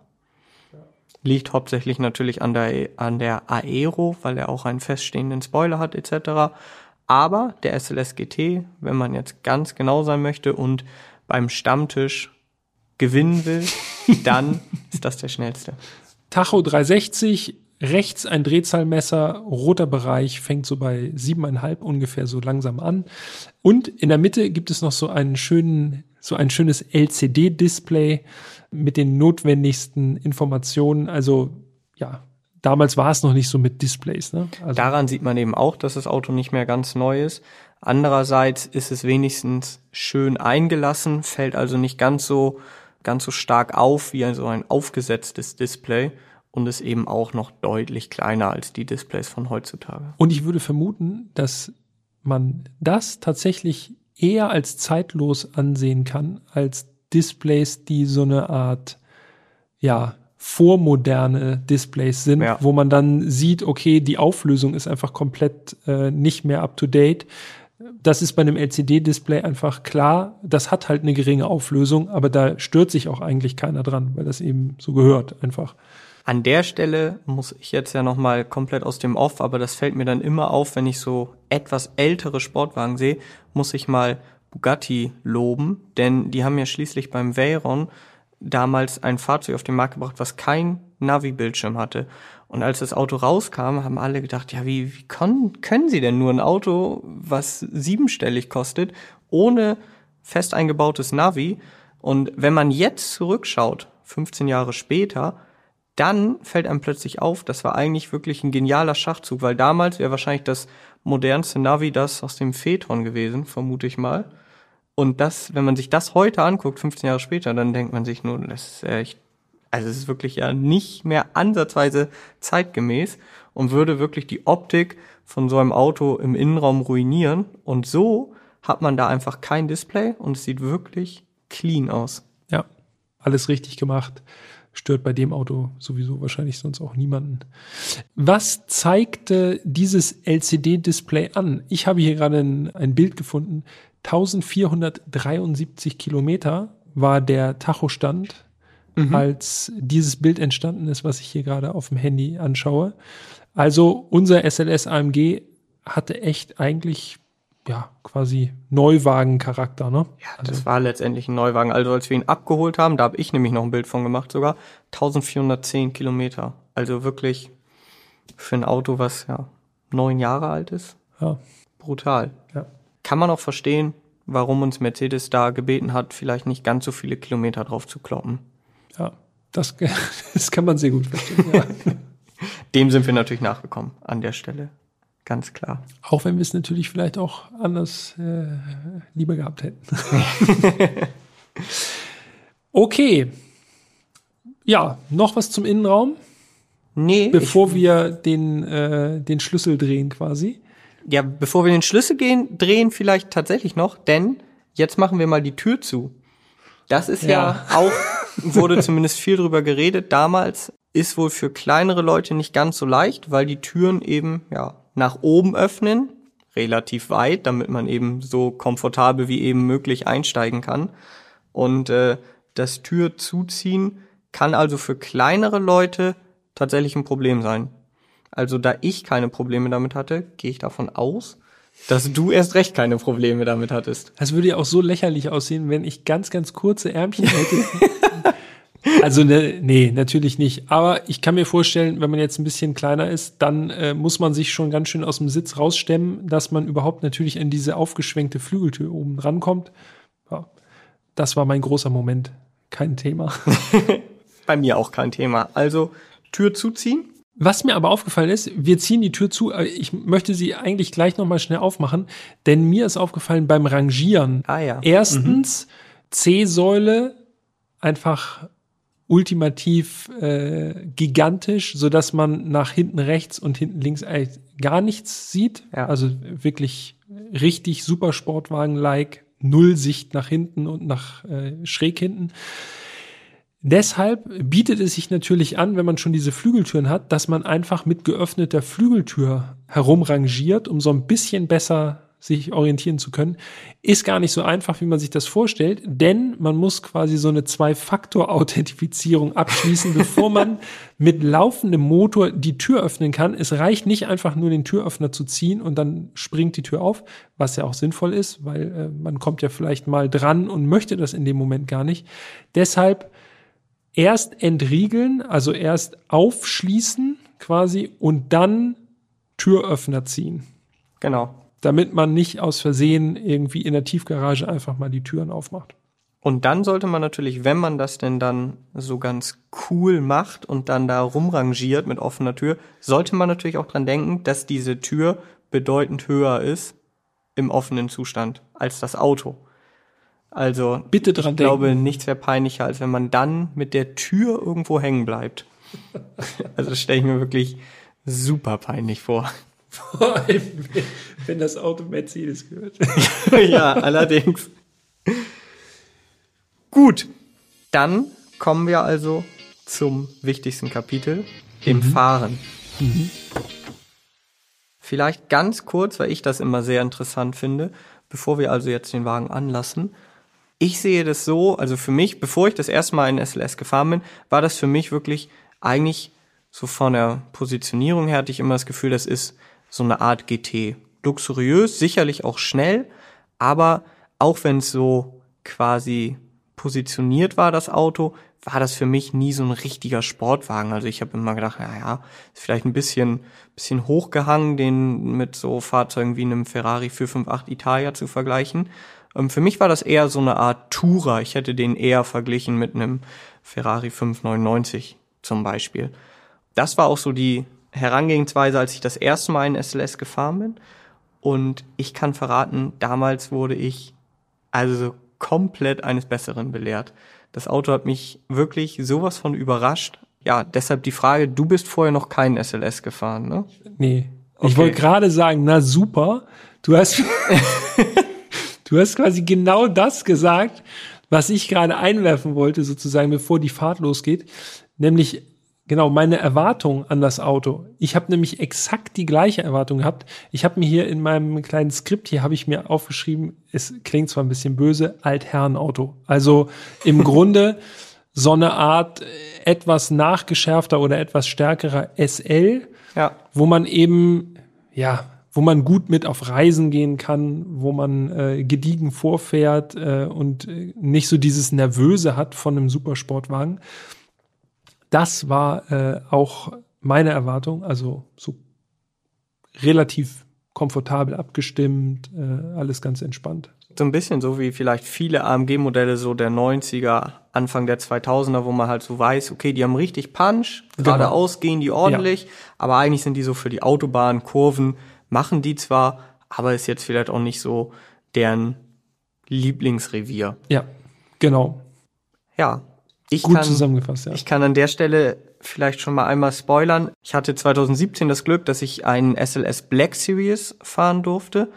Liegt hauptsächlich natürlich an der, an der Aero, weil er auch einen feststehenden Spoiler hat etc. Aber der SLS GT, wenn man jetzt ganz genau sein möchte und beim Stammtisch gewinnen will, dann ist das der schnellste. Tacho 360, rechts ein Drehzahlmesser, roter Bereich fängt so bei siebeneinhalb ungefähr so langsam an. Und in der Mitte gibt es noch so einen schönen so ein schönes LCD-Display mit den notwendigsten Informationen. Also ja, damals war es noch nicht so mit Displays. Ne? Also Daran sieht man eben auch, dass das Auto nicht mehr ganz neu ist. Andererseits ist es wenigstens schön eingelassen, fällt also nicht ganz so ganz so stark auf wie so ein aufgesetztes Display und ist eben auch noch deutlich kleiner als die Displays von heutzutage. Und ich würde vermuten, dass man das tatsächlich eher als zeitlos ansehen kann, als Displays, die so eine Art, ja, vormoderne Displays sind, ja. wo man dann sieht, okay, die Auflösung ist einfach komplett äh, nicht mehr up to date. Das ist bei einem LCD-Display einfach klar. Das hat halt eine geringe Auflösung, aber da stört sich auch eigentlich keiner dran, weil das eben so gehört einfach. An der Stelle muss ich jetzt ja nochmal komplett aus dem Off, aber das fällt mir dann immer auf, wenn ich so etwas ältere Sportwagen sehe, muss ich mal Bugatti loben, denn die haben ja schließlich beim Veyron damals ein Fahrzeug auf den Markt gebracht, was kein Navi-Bildschirm hatte. Und als das Auto rauskam, haben alle gedacht, ja, wie, wie können, können sie denn nur ein Auto, was siebenstellig kostet, ohne fest eingebautes Navi? Und wenn man jetzt zurückschaut, 15 Jahre später, dann fällt einem plötzlich auf, das war eigentlich wirklich ein genialer Schachzug, weil damals wäre wahrscheinlich das modernste Navi das aus dem Phaeton gewesen, vermute ich mal. Und das, wenn man sich das heute anguckt, 15 Jahre später, dann denkt man sich nur, das ist echt, also es ist wirklich ja nicht mehr ansatzweise zeitgemäß und würde wirklich die Optik von so einem Auto im Innenraum ruinieren. Und so hat man da einfach kein Display und es sieht wirklich clean aus. Ja, alles richtig gemacht stört bei dem Auto sowieso wahrscheinlich sonst auch niemanden. Was zeigte dieses LCD-Display an? Ich habe hier gerade ein, ein Bild gefunden. 1473 Kilometer war der Tachostand, mhm. als dieses Bild entstanden ist, was ich hier gerade auf dem Handy anschaue. Also unser SLS AMG hatte echt eigentlich ja, quasi Neuwagen-Charakter, ne? Ja, das also. war letztendlich ein Neuwagen. Also als wir ihn abgeholt haben, da habe ich nämlich noch ein Bild von gemacht sogar, 1410 Kilometer. Also wirklich für ein Auto, was ja neun Jahre alt ist. Ja. Brutal. Ja. Kann man auch verstehen, warum uns Mercedes da gebeten hat, vielleicht nicht ganz so viele Kilometer drauf zu kloppen. Ja, das, das kann man sehr gut verstehen. Ja. Dem sind wir natürlich nachgekommen an der Stelle. Ganz klar. Auch wenn wir es natürlich vielleicht auch anders äh, lieber gehabt hätten. okay. Ja, noch was zum Innenraum? Nee. Bevor wir den, äh, den Schlüssel drehen quasi. Ja, bevor wir den Schlüssel gehen, drehen vielleicht tatsächlich noch, denn jetzt machen wir mal die Tür zu. Das ist ja, ja auch, wurde zumindest viel drüber geredet damals, ist wohl für kleinere Leute nicht ganz so leicht, weil die Türen eben, ja, nach oben öffnen, relativ weit, damit man eben so komfortabel wie eben möglich einsteigen kann. Und äh, das Tür zuziehen kann also für kleinere Leute tatsächlich ein Problem sein. Also da ich keine Probleme damit hatte, gehe ich davon aus, dass du erst recht keine Probleme damit hattest. Das würde ja auch so lächerlich aussehen, wenn ich ganz, ganz kurze Ärmchen hätte. Also ne, nee, natürlich nicht. Aber ich kann mir vorstellen, wenn man jetzt ein bisschen kleiner ist, dann äh, muss man sich schon ganz schön aus dem Sitz rausstemmen, dass man überhaupt natürlich in diese aufgeschwenkte Flügeltür oben rankommt. Ja, das war mein großer Moment. Kein Thema. Bei mir auch kein Thema. Also Tür zuziehen. Was mir aber aufgefallen ist, wir ziehen die Tür zu. Ich möchte sie eigentlich gleich noch mal schnell aufmachen, denn mir ist aufgefallen beim Rangieren. Ah ja. Erstens mhm. C-Säule einfach ultimativ äh, gigantisch, so dass man nach hinten rechts und hinten links gar nichts sieht. Ja. Also wirklich richtig super Sportwagen-like, null Sicht nach hinten und nach äh, schräg hinten. Deshalb bietet es sich natürlich an, wenn man schon diese Flügeltüren hat, dass man einfach mit geöffneter Flügeltür herumrangiert, um so ein bisschen besser sich orientieren zu können, ist gar nicht so einfach, wie man sich das vorstellt, denn man muss quasi so eine Zwei-Faktor-Authentifizierung abschließen, bevor man mit laufendem Motor die Tür öffnen kann. Es reicht nicht einfach nur den Türöffner zu ziehen und dann springt die Tür auf, was ja auch sinnvoll ist, weil äh, man kommt ja vielleicht mal dran und möchte das in dem Moment gar nicht. Deshalb erst entriegeln, also erst aufschließen quasi und dann Türöffner ziehen. Genau damit man nicht aus Versehen irgendwie in der Tiefgarage einfach mal die Türen aufmacht. Und dann sollte man natürlich, wenn man das denn dann so ganz cool macht und dann da rumrangiert mit offener Tür, sollte man natürlich auch dran denken, dass diese Tür bedeutend höher ist im offenen Zustand als das Auto. Also bitte dran ich denken. glaube, nichts wäre peinlicher, als wenn man dann mit der Tür irgendwo hängen bleibt. also das stelle ich mir wirklich super peinlich vor. Vor allem, wenn das Auto Mercedes gehört. ja, allerdings. Gut, dann kommen wir also zum wichtigsten Kapitel, dem mhm. Fahren. Mhm. Vielleicht ganz kurz, weil ich das immer sehr interessant finde, bevor wir also jetzt den Wagen anlassen. Ich sehe das so, also für mich, bevor ich das erste Mal in SLS gefahren bin, war das für mich wirklich eigentlich so von der Positionierung her hatte ich immer das Gefühl, das ist so eine Art GT. Luxuriös, sicherlich auch schnell, aber auch wenn es so quasi positioniert war, das Auto, war das für mich nie so ein richtiger Sportwagen. Also ich habe immer gedacht, ja, ja, ist vielleicht ein bisschen, bisschen hochgehangen, den mit so Fahrzeugen wie einem Ferrari 458 Italia zu vergleichen. Ähm, für mich war das eher so eine Art Tourer. Ich hätte den eher verglichen mit einem Ferrari 599 zum Beispiel. Das war auch so die Herangehensweise, als ich das erste Mal in SLS gefahren bin. Und ich kann verraten, damals wurde ich also komplett eines Besseren belehrt. Das Auto hat mich wirklich sowas von überrascht. Ja, deshalb die Frage, du bist vorher noch kein SLS gefahren, ne? Nee. Okay. Ich wollte gerade sagen, na super, du hast, du hast quasi genau das gesagt, was ich gerade einwerfen wollte, sozusagen, bevor die Fahrt losgeht. nämlich genau meine Erwartung an das Auto. Ich habe nämlich exakt die gleiche Erwartung gehabt. Ich habe mir hier in meinem kleinen Skript hier habe ich mir aufgeschrieben, es klingt zwar ein bisschen böse, Altherrenauto. Also im Grunde so eine Art etwas nachgeschärfter oder etwas stärkerer SL, ja. wo man eben ja wo man gut mit auf Reisen gehen kann, wo man äh, gediegen vorfährt äh, und äh, nicht so dieses Nervöse hat von einem Supersportwagen das war äh, auch meine Erwartung, also so relativ komfortabel abgestimmt, äh, alles ganz entspannt. So ein bisschen so wie vielleicht viele AMG-Modelle so der 90er, Anfang der 2000er, wo man halt so weiß, okay, die haben richtig Punch, genau. geradeaus gehen die ordentlich, ja. aber eigentlich sind die so für die Autobahn, Kurven, machen die zwar, aber ist jetzt vielleicht auch nicht so deren Lieblingsrevier. Ja, genau. Ja, ich Gut kann, zusammengefasst, ja. Ich kann an der Stelle vielleicht schon mal einmal spoilern. Ich hatte 2017 das Glück, dass ich einen SLS Black Series fahren durfte.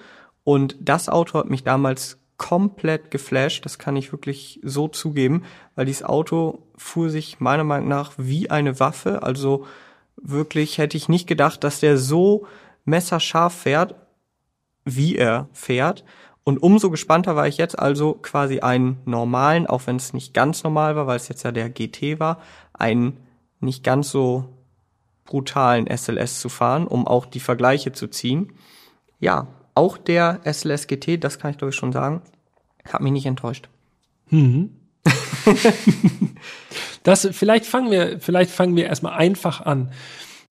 Und das Auto hat mich damals komplett geflasht. Das kann ich wirklich so zugeben, weil dieses Auto fuhr sich meiner Meinung nach wie eine Waffe. Also wirklich hätte ich nicht gedacht, dass der so messerscharf fährt, wie er fährt. Und umso gespannter war ich jetzt also quasi einen normalen, auch wenn es nicht ganz normal war, weil es jetzt ja der GT war, einen nicht ganz so brutalen SLS zu fahren, um auch die Vergleiche zu ziehen. Ja, auch der SLS GT, das kann ich glaube ich schon sagen, hat mich nicht enttäuscht. Mhm. das, vielleicht fangen wir, vielleicht fangen wir erstmal einfach an.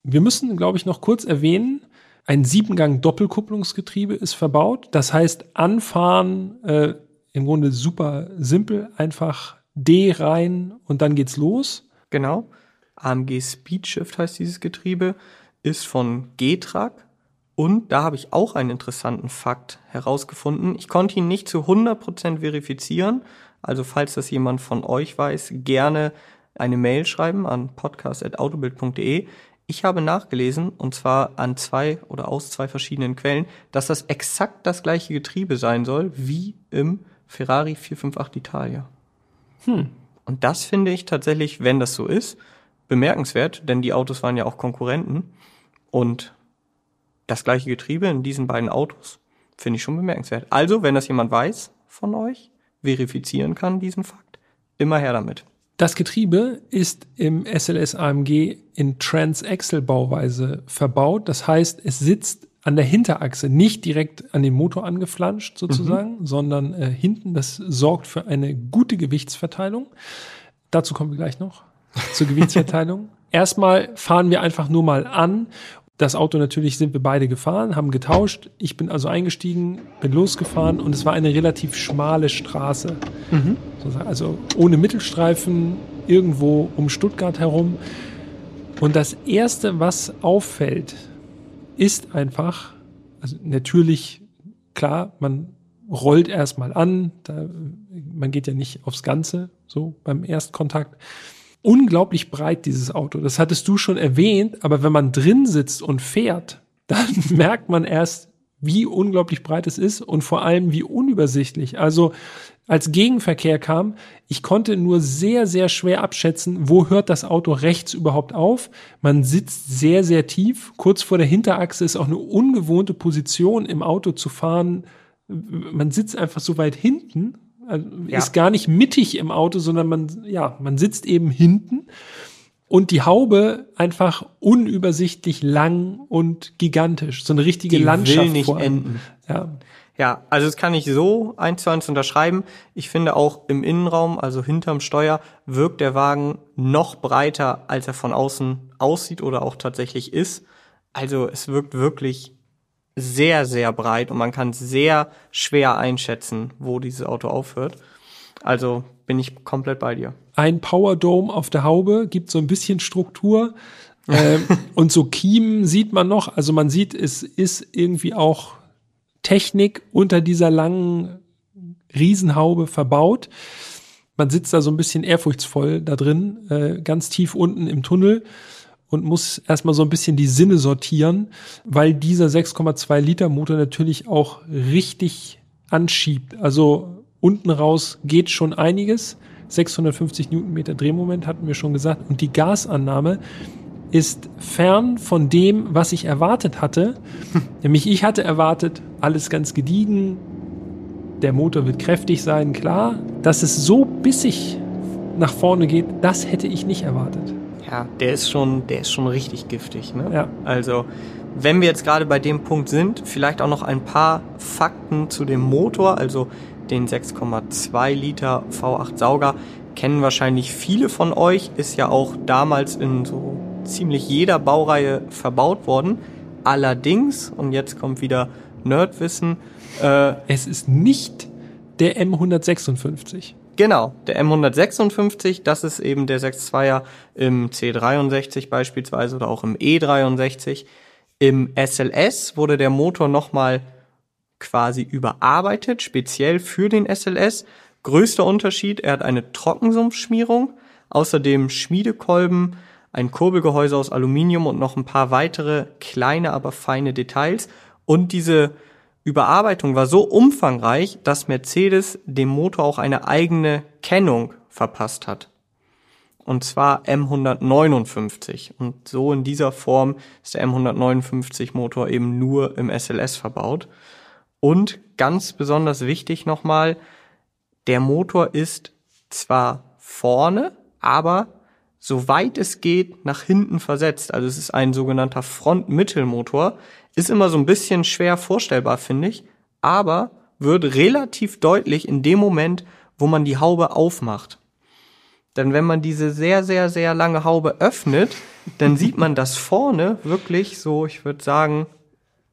Wir müssen, glaube ich, noch kurz erwähnen, ein Siebengang Doppelkupplungsgetriebe ist verbaut. Das heißt, anfahren äh, im Grunde super simpel, einfach D rein und dann geht's los. Genau. AMG Speedshift heißt dieses Getriebe, ist von G-Track. Und da habe ich auch einen interessanten Fakt herausgefunden. Ich konnte ihn nicht zu 100% verifizieren. Also falls das jemand von euch weiß, gerne eine Mail schreiben an podcast.autobild.de. Ich habe nachgelesen, und zwar an zwei oder aus zwei verschiedenen Quellen, dass das exakt das gleiche Getriebe sein soll wie im Ferrari 458 Italia. Hm. Und das finde ich tatsächlich, wenn das so ist, bemerkenswert, denn die Autos waren ja auch Konkurrenten. Und das gleiche Getriebe in diesen beiden Autos finde ich schon bemerkenswert. Also, wenn das jemand weiß von euch, verifizieren kann diesen Fakt, immer her damit. Das Getriebe ist im SLS AMG in Transaxle-Bauweise verbaut. Das heißt, es sitzt an der Hinterachse, nicht direkt an den Motor angeflanscht sozusagen, mhm. sondern äh, hinten. Das sorgt für eine gute Gewichtsverteilung. Dazu kommen wir gleich noch zur Gewichtsverteilung. Erstmal fahren wir einfach nur mal an das Auto natürlich sind wir beide gefahren, haben getauscht. Ich bin also eingestiegen, bin losgefahren und es war eine relativ schmale Straße. Mhm. Also ohne Mittelstreifen, irgendwo um Stuttgart herum. Und das Erste, was auffällt, ist einfach, also natürlich, klar, man rollt erstmal an, da, man geht ja nicht aufs Ganze, so beim Erstkontakt unglaublich breit, dieses Auto. Das hattest du schon erwähnt, aber wenn man drin sitzt und fährt, dann merkt man erst, wie unglaublich breit es ist und vor allem wie unübersichtlich. Also als Gegenverkehr kam, ich konnte nur sehr, sehr schwer abschätzen, wo hört das Auto rechts überhaupt auf. Man sitzt sehr, sehr tief. Kurz vor der Hinterachse ist auch eine ungewohnte Position im Auto zu fahren. Man sitzt einfach so weit hinten also ja. ist gar nicht mittig im Auto, sondern man, ja, man sitzt eben hinten und die Haube einfach unübersichtlich lang und gigantisch. So eine richtige die Landschaft. Will nicht enden. Ja. Ja, also das kann ich so eins zu eins unterschreiben. Ich finde auch im Innenraum, also hinterm Steuer, wirkt der Wagen noch breiter, als er von außen aussieht oder auch tatsächlich ist. Also es wirkt wirklich sehr, sehr breit und man kann sehr schwer einschätzen, wo dieses Auto aufhört. Also bin ich komplett bei dir. Ein Power Dome auf der Haube gibt so ein bisschen Struktur. ähm, und so Kiemen sieht man noch. Also man sieht, es ist irgendwie auch Technik unter dieser langen Riesenhaube verbaut. Man sitzt da so ein bisschen ehrfurchtsvoll da drin, äh, ganz tief unten im Tunnel und muss erstmal so ein bisschen die Sinne sortieren, weil dieser 6,2 Liter Motor natürlich auch richtig anschiebt. Also unten raus geht schon einiges. 650 Newtonmeter Drehmoment hatten wir schon gesagt. Und die Gasannahme ist fern von dem, was ich erwartet hatte. Nämlich ich hatte erwartet, alles ganz gediegen, der Motor wird kräftig sein, klar. Dass es so bissig nach vorne geht, das hätte ich nicht erwartet. Ja, der ist schon, der ist schon richtig giftig. Ne? Ja. Also, wenn wir jetzt gerade bei dem Punkt sind, vielleicht auch noch ein paar Fakten zu dem Motor, also den 6,2 Liter V8 Sauger, kennen wahrscheinlich viele von euch, ist ja auch damals in so ziemlich jeder Baureihe verbaut worden. Allerdings, und jetzt kommt wieder Nerdwissen, äh, es ist nicht der M156. Genau, der M156, das ist eben der 6.2er im C63 beispielsweise oder auch im E63. Im SLS wurde der Motor nochmal quasi überarbeitet, speziell für den SLS. Größter Unterschied, er hat eine Trockensumpfschmierung, außerdem Schmiedekolben, ein Kurbelgehäuse aus Aluminium und noch ein paar weitere kleine, aber feine Details. Und diese Überarbeitung war so umfangreich, dass Mercedes dem Motor auch eine eigene Kennung verpasst hat. Und zwar M159. Und so in dieser Form ist der M159 Motor eben nur im SLS verbaut. Und ganz besonders wichtig nochmal, der Motor ist zwar vorne, aber soweit es geht nach hinten versetzt. Also es ist ein sogenannter Frontmittelmotor. Ist immer so ein bisschen schwer vorstellbar, finde ich, aber wird relativ deutlich in dem Moment, wo man die Haube aufmacht. Denn wenn man diese sehr, sehr, sehr lange Haube öffnet, dann sieht man, dass vorne wirklich so, ich würde sagen,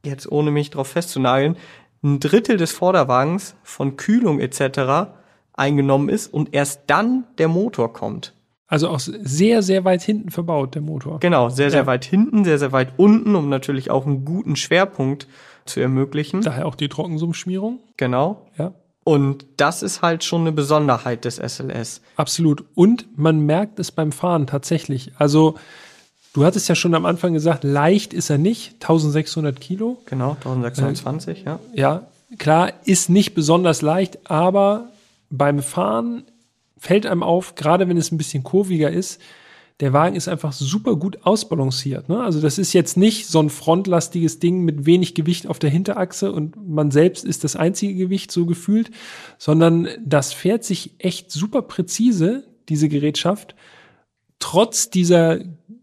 jetzt ohne mich drauf festzunageln, ein Drittel des Vorderwagens von Kühlung etc. eingenommen ist und erst dann der Motor kommt. Also auch sehr, sehr weit hinten verbaut, der Motor. Genau, sehr, sehr ja. weit hinten, sehr, sehr weit unten, um natürlich auch einen guten Schwerpunkt zu ermöglichen. Daher auch die Trockensummschmierung. Genau. Ja. Und das ist halt schon eine Besonderheit des SLS. Absolut. Und man merkt es beim Fahren tatsächlich. Also, du hattest ja schon am Anfang gesagt, leicht ist er nicht. 1600 Kilo. Genau, 1620, äh, ja. Ja, klar, ist nicht besonders leicht, aber beim Fahren fällt einem auf, gerade wenn es ein bisschen kurviger ist, der Wagen ist einfach super gut ausbalanciert. Ne? Also das ist jetzt nicht so ein frontlastiges Ding mit wenig Gewicht auf der Hinterachse und man selbst ist das einzige Gewicht so gefühlt, sondern das fährt sich echt super präzise, diese Gerätschaft, trotz dieser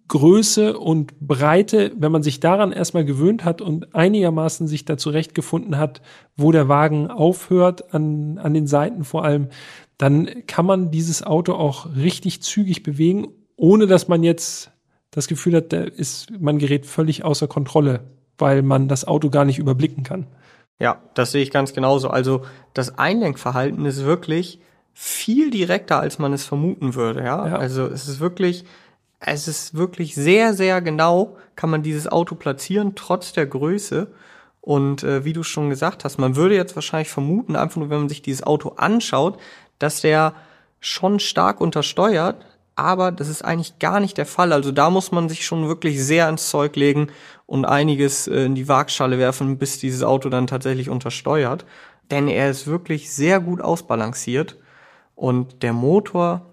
Größe und Breite, wenn man sich daran erstmal gewöhnt hat und einigermaßen sich da zurechtgefunden hat, wo der Wagen aufhört, an, an den Seiten vor allem, dann kann man dieses Auto auch richtig zügig bewegen, ohne dass man jetzt das Gefühl hat, da ist, man gerät völlig außer Kontrolle, weil man das Auto gar nicht überblicken kann. Ja, das sehe ich ganz genauso. Also das Einlenkverhalten ist wirklich viel direkter, als man es vermuten würde. Ja, ja. also es ist wirklich, es ist wirklich sehr, sehr genau, kann man dieses Auto platzieren, trotz der Größe. Und äh, wie du schon gesagt hast, man würde jetzt wahrscheinlich vermuten, einfach nur wenn man sich dieses Auto anschaut, dass der schon stark untersteuert, aber das ist eigentlich gar nicht der Fall. Also da muss man sich schon wirklich sehr ins Zeug legen und einiges äh, in die Waagschale werfen, bis dieses Auto dann tatsächlich untersteuert. Denn er ist wirklich sehr gut ausbalanciert und der Motor,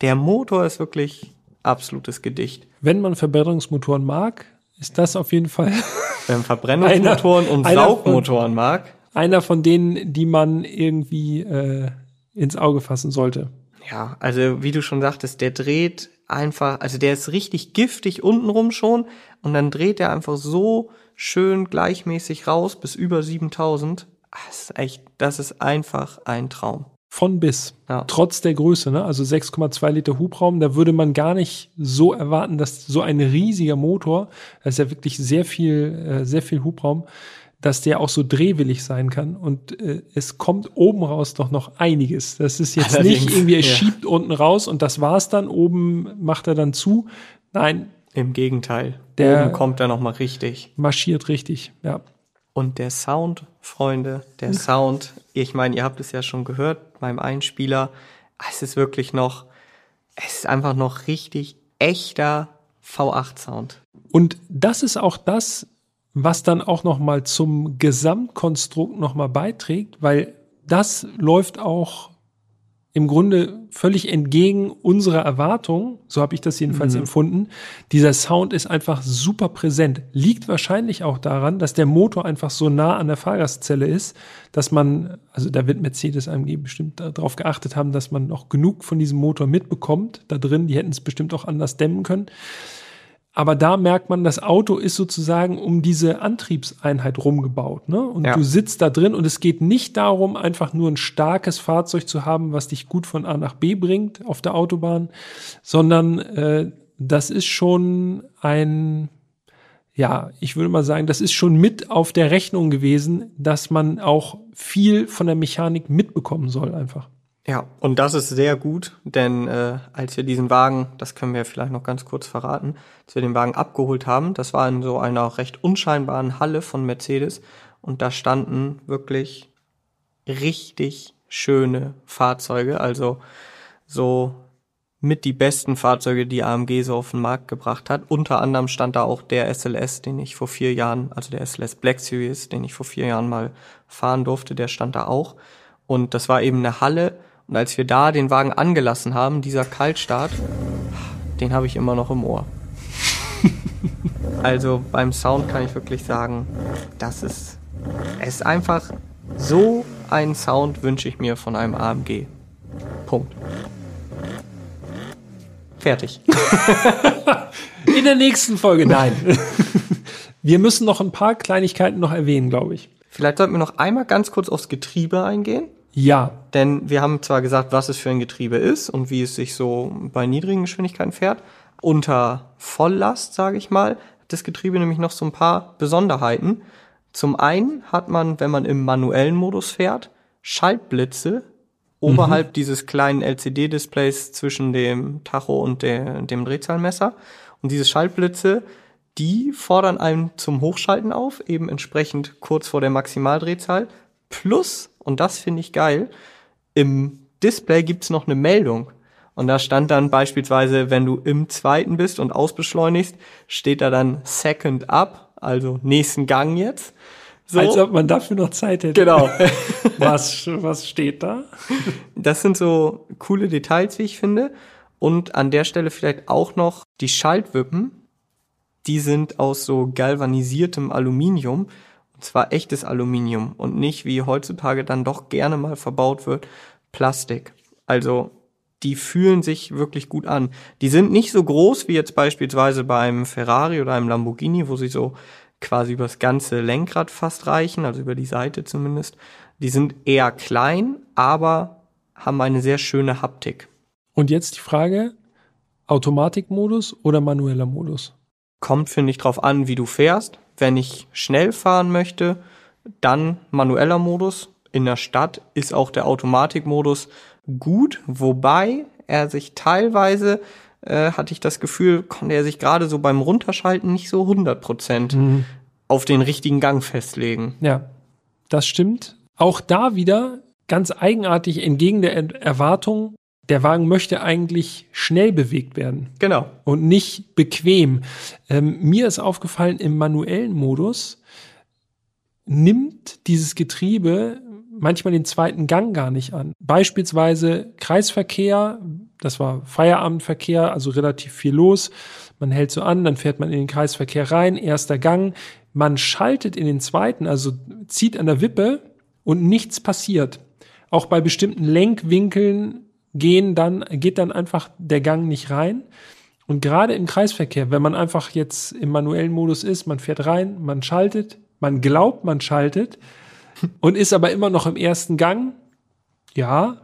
der Motor ist wirklich absolutes Gedicht. Wenn man Verbrennungsmotoren mag, ist das auf jeden Fall. Wenn Verbrennungsmotoren einer, und Saugmotoren von, mag. Einer von denen, die man irgendwie äh, ins Auge fassen sollte. Ja, also wie du schon sagtest, der dreht einfach, also der ist richtig giftig untenrum schon und dann dreht er einfach so schön gleichmäßig raus bis über 7000. Das ist echt, das ist einfach ein Traum. Von bis. Ja. Trotz der Größe, ne? Also 6,2 Liter Hubraum, da würde man gar nicht so erwarten, dass so ein riesiger Motor, das ist ja wirklich sehr viel, äh, sehr viel Hubraum, dass der auch so drehwillig sein kann. Und äh, es kommt oben raus doch noch einiges. Das ist jetzt Allerdings, nicht irgendwie, er ja. schiebt unten raus und das war's dann, oben macht er dann zu. Nein. Im Gegenteil. Der oben kommt er nochmal richtig. Marschiert richtig, ja. Und der Sound, Freunde, der Sound, ich meine, ihr habt es ja schon gehört beim Einspieler, es ist wirklich noch, es ist einfach noch richtig echter V8-Sound. Und das ist auch das, was dann auch noch mal zum Gesamtkonstrukt noch mal beiträgt, weil das läuft auch im Grunde völlig entgegen unserer Erwartung, so habe ich das jedenfalls mhm. empfunden. Dieser Sound ist einfach super präsent. Liegt wahrscheinlich auch daran, dass der Motor einfach so nah an der Fahrgastzelle ist, dass man, also da wird Mercedes AMG bestimmt darauf geachtet haben, dass man noch genug von diesem Motor mitbekommt da drin. Die hätten es bestimmt auch anders dämmen können. Aber da merkt man, das Auto ist sozusagen um diese Antriebseinheit rumgebaut. Ne? Und ja. du sitzt da drin und es geht nicht darum, einfach nur ein starkes Fahrzeug zu haben, was dich gut von A nach B bringt auf der Autobahn, sondern äh, das ist schon ein, ja, ich würde mal sagen, das ist schon mit auf der Rechnung gewesen, dass man auch viel von der Mechanik mitbekommen soll einfach. Ja, und das ist sehr gut, denn äh, als wir diesen Wagen, das können wir vielleicht noch ganz kurz verraten, als wir den Wagen abgeholt haben, das war in so einer recht unscheinbaren Halle von Mercedes und da standen wirklich richtig schöne Fahrzeuge, also so mit die besten Fahrzeuge, die AMG so auf den Markt gebracht hat. Unter anderem stand da auch der SLS, den ich vor vier Jahren, also der SLS Black Series, den ich vor vier Jahren mal fahren durfte, der stand da auch. Und das war eben eine Halle, und als wir da den Wagen angelassen haben, dieser Kaltstart, den habe ich immer noch im Ohr. also beim Sound kann ich wirklich sagen, das ist, es ist einfach so ein Sound wünsche ich mir von einem AMG. Punkt. Fertig. In der nächsten Folge, nein. Wir müssen noch ein paar Kleinigkeiten noch erwähnen, glaube ich. Vielleicht sollten wir noch einmal ganz kurz aufs Getriebe eingehen. Ja. Denn wir haben zwar gesagt, was es für ein Getriebe ist und wie es sich so bei niedrigen Geschwindigkeiten fährt. Unter Volllast, sage ich mal, hat das Getriebe nämlich noch so ein paar Besonderheiten. Zum einen hat man, wenn man im manuellen Modus fährt, Schaltblitze oberhalb mhm. dieses kleinen LCD-Displays zwischen dem Tacho und der, dem Drehzahlmesser. Und diese Schaltblitze, die fordern einen zum Hochschalten auf, eben entsprechend kurz vor der Maximaldrehzahl. Plus und das finde ich geil, im Display gibt's noch eine Meldung. Und da stand dann beispielsweise, wenn du im zweiten bist und ausbeschleunigst, steht da dann Second Up, also nächsten Gang jetzt. So. Als ob man dafür noch Zeit hätte. Genau. was, was steht da? Das sind so coole Details, wie ich finde. Und an der Stelle vielleicht auch noch die Schaltwippen. Die sind aus so galvanisiertem Aluminium. Und zwar echtes Aluminium und nicht wie heutzutage dann doch gerne mal verbaut wird, Plastik. Also die fühlen sich wirklich gut an. Die sind nicht so groß wie jetzt beispielsweise beim Ferrari oder einem Lamborghini, wo sie so quasi übers ganze Lenkrad fast reichen, also über die Seite zumindest. Die sind eher klein, aber haben eine sehr schöne Haptik. Und jetzt die Frage, Automatikmodus oder manueller Modus? Kommt, finde ich, drauf an, wie du fährst. Wenn ich schnell fahren möchte, dann manueller Modus. In der Stadt ist auch der Automatikmodus gut, wobei er sich teilweise, äh, hatte ich das Gefühl, konnte er sich gerade so beim Runterschalten nicht so 100 Prozent mhm. auf den richtigen Gang festlegen. Ja, das stimmt. Auch da wieder ganz eigenartig entgegen der Erwartung der Wagen möchte eigentlich schnell bewegt werden. Genau. Und nicht bequem. Ähm, mir ist aufgefallen, im manuellen Modus nimmt dieses Getriebe manchmal den zweiten Gang gar nicht an. Beispielsweise Kreisverkehr, das war Feierabendverkehr, also relativ viel los. Man hält so an, dann fährt man in den Kreisverkehr rein, erster Gang. Man schaltet in den zweiten, also zieht an der Wippe und nichts passiert. Auch bei bestimmten Lenkwinkeln gehen dann, geht dann einfach der Gang nicht rein. Und gerade im Kreisverkehr, wenn man einfach jetzt im manuellen Modus ist, man fährt rein, man schaltet, man glaubt, man schaltet und ist aber immer noch im ersten Gang, ja,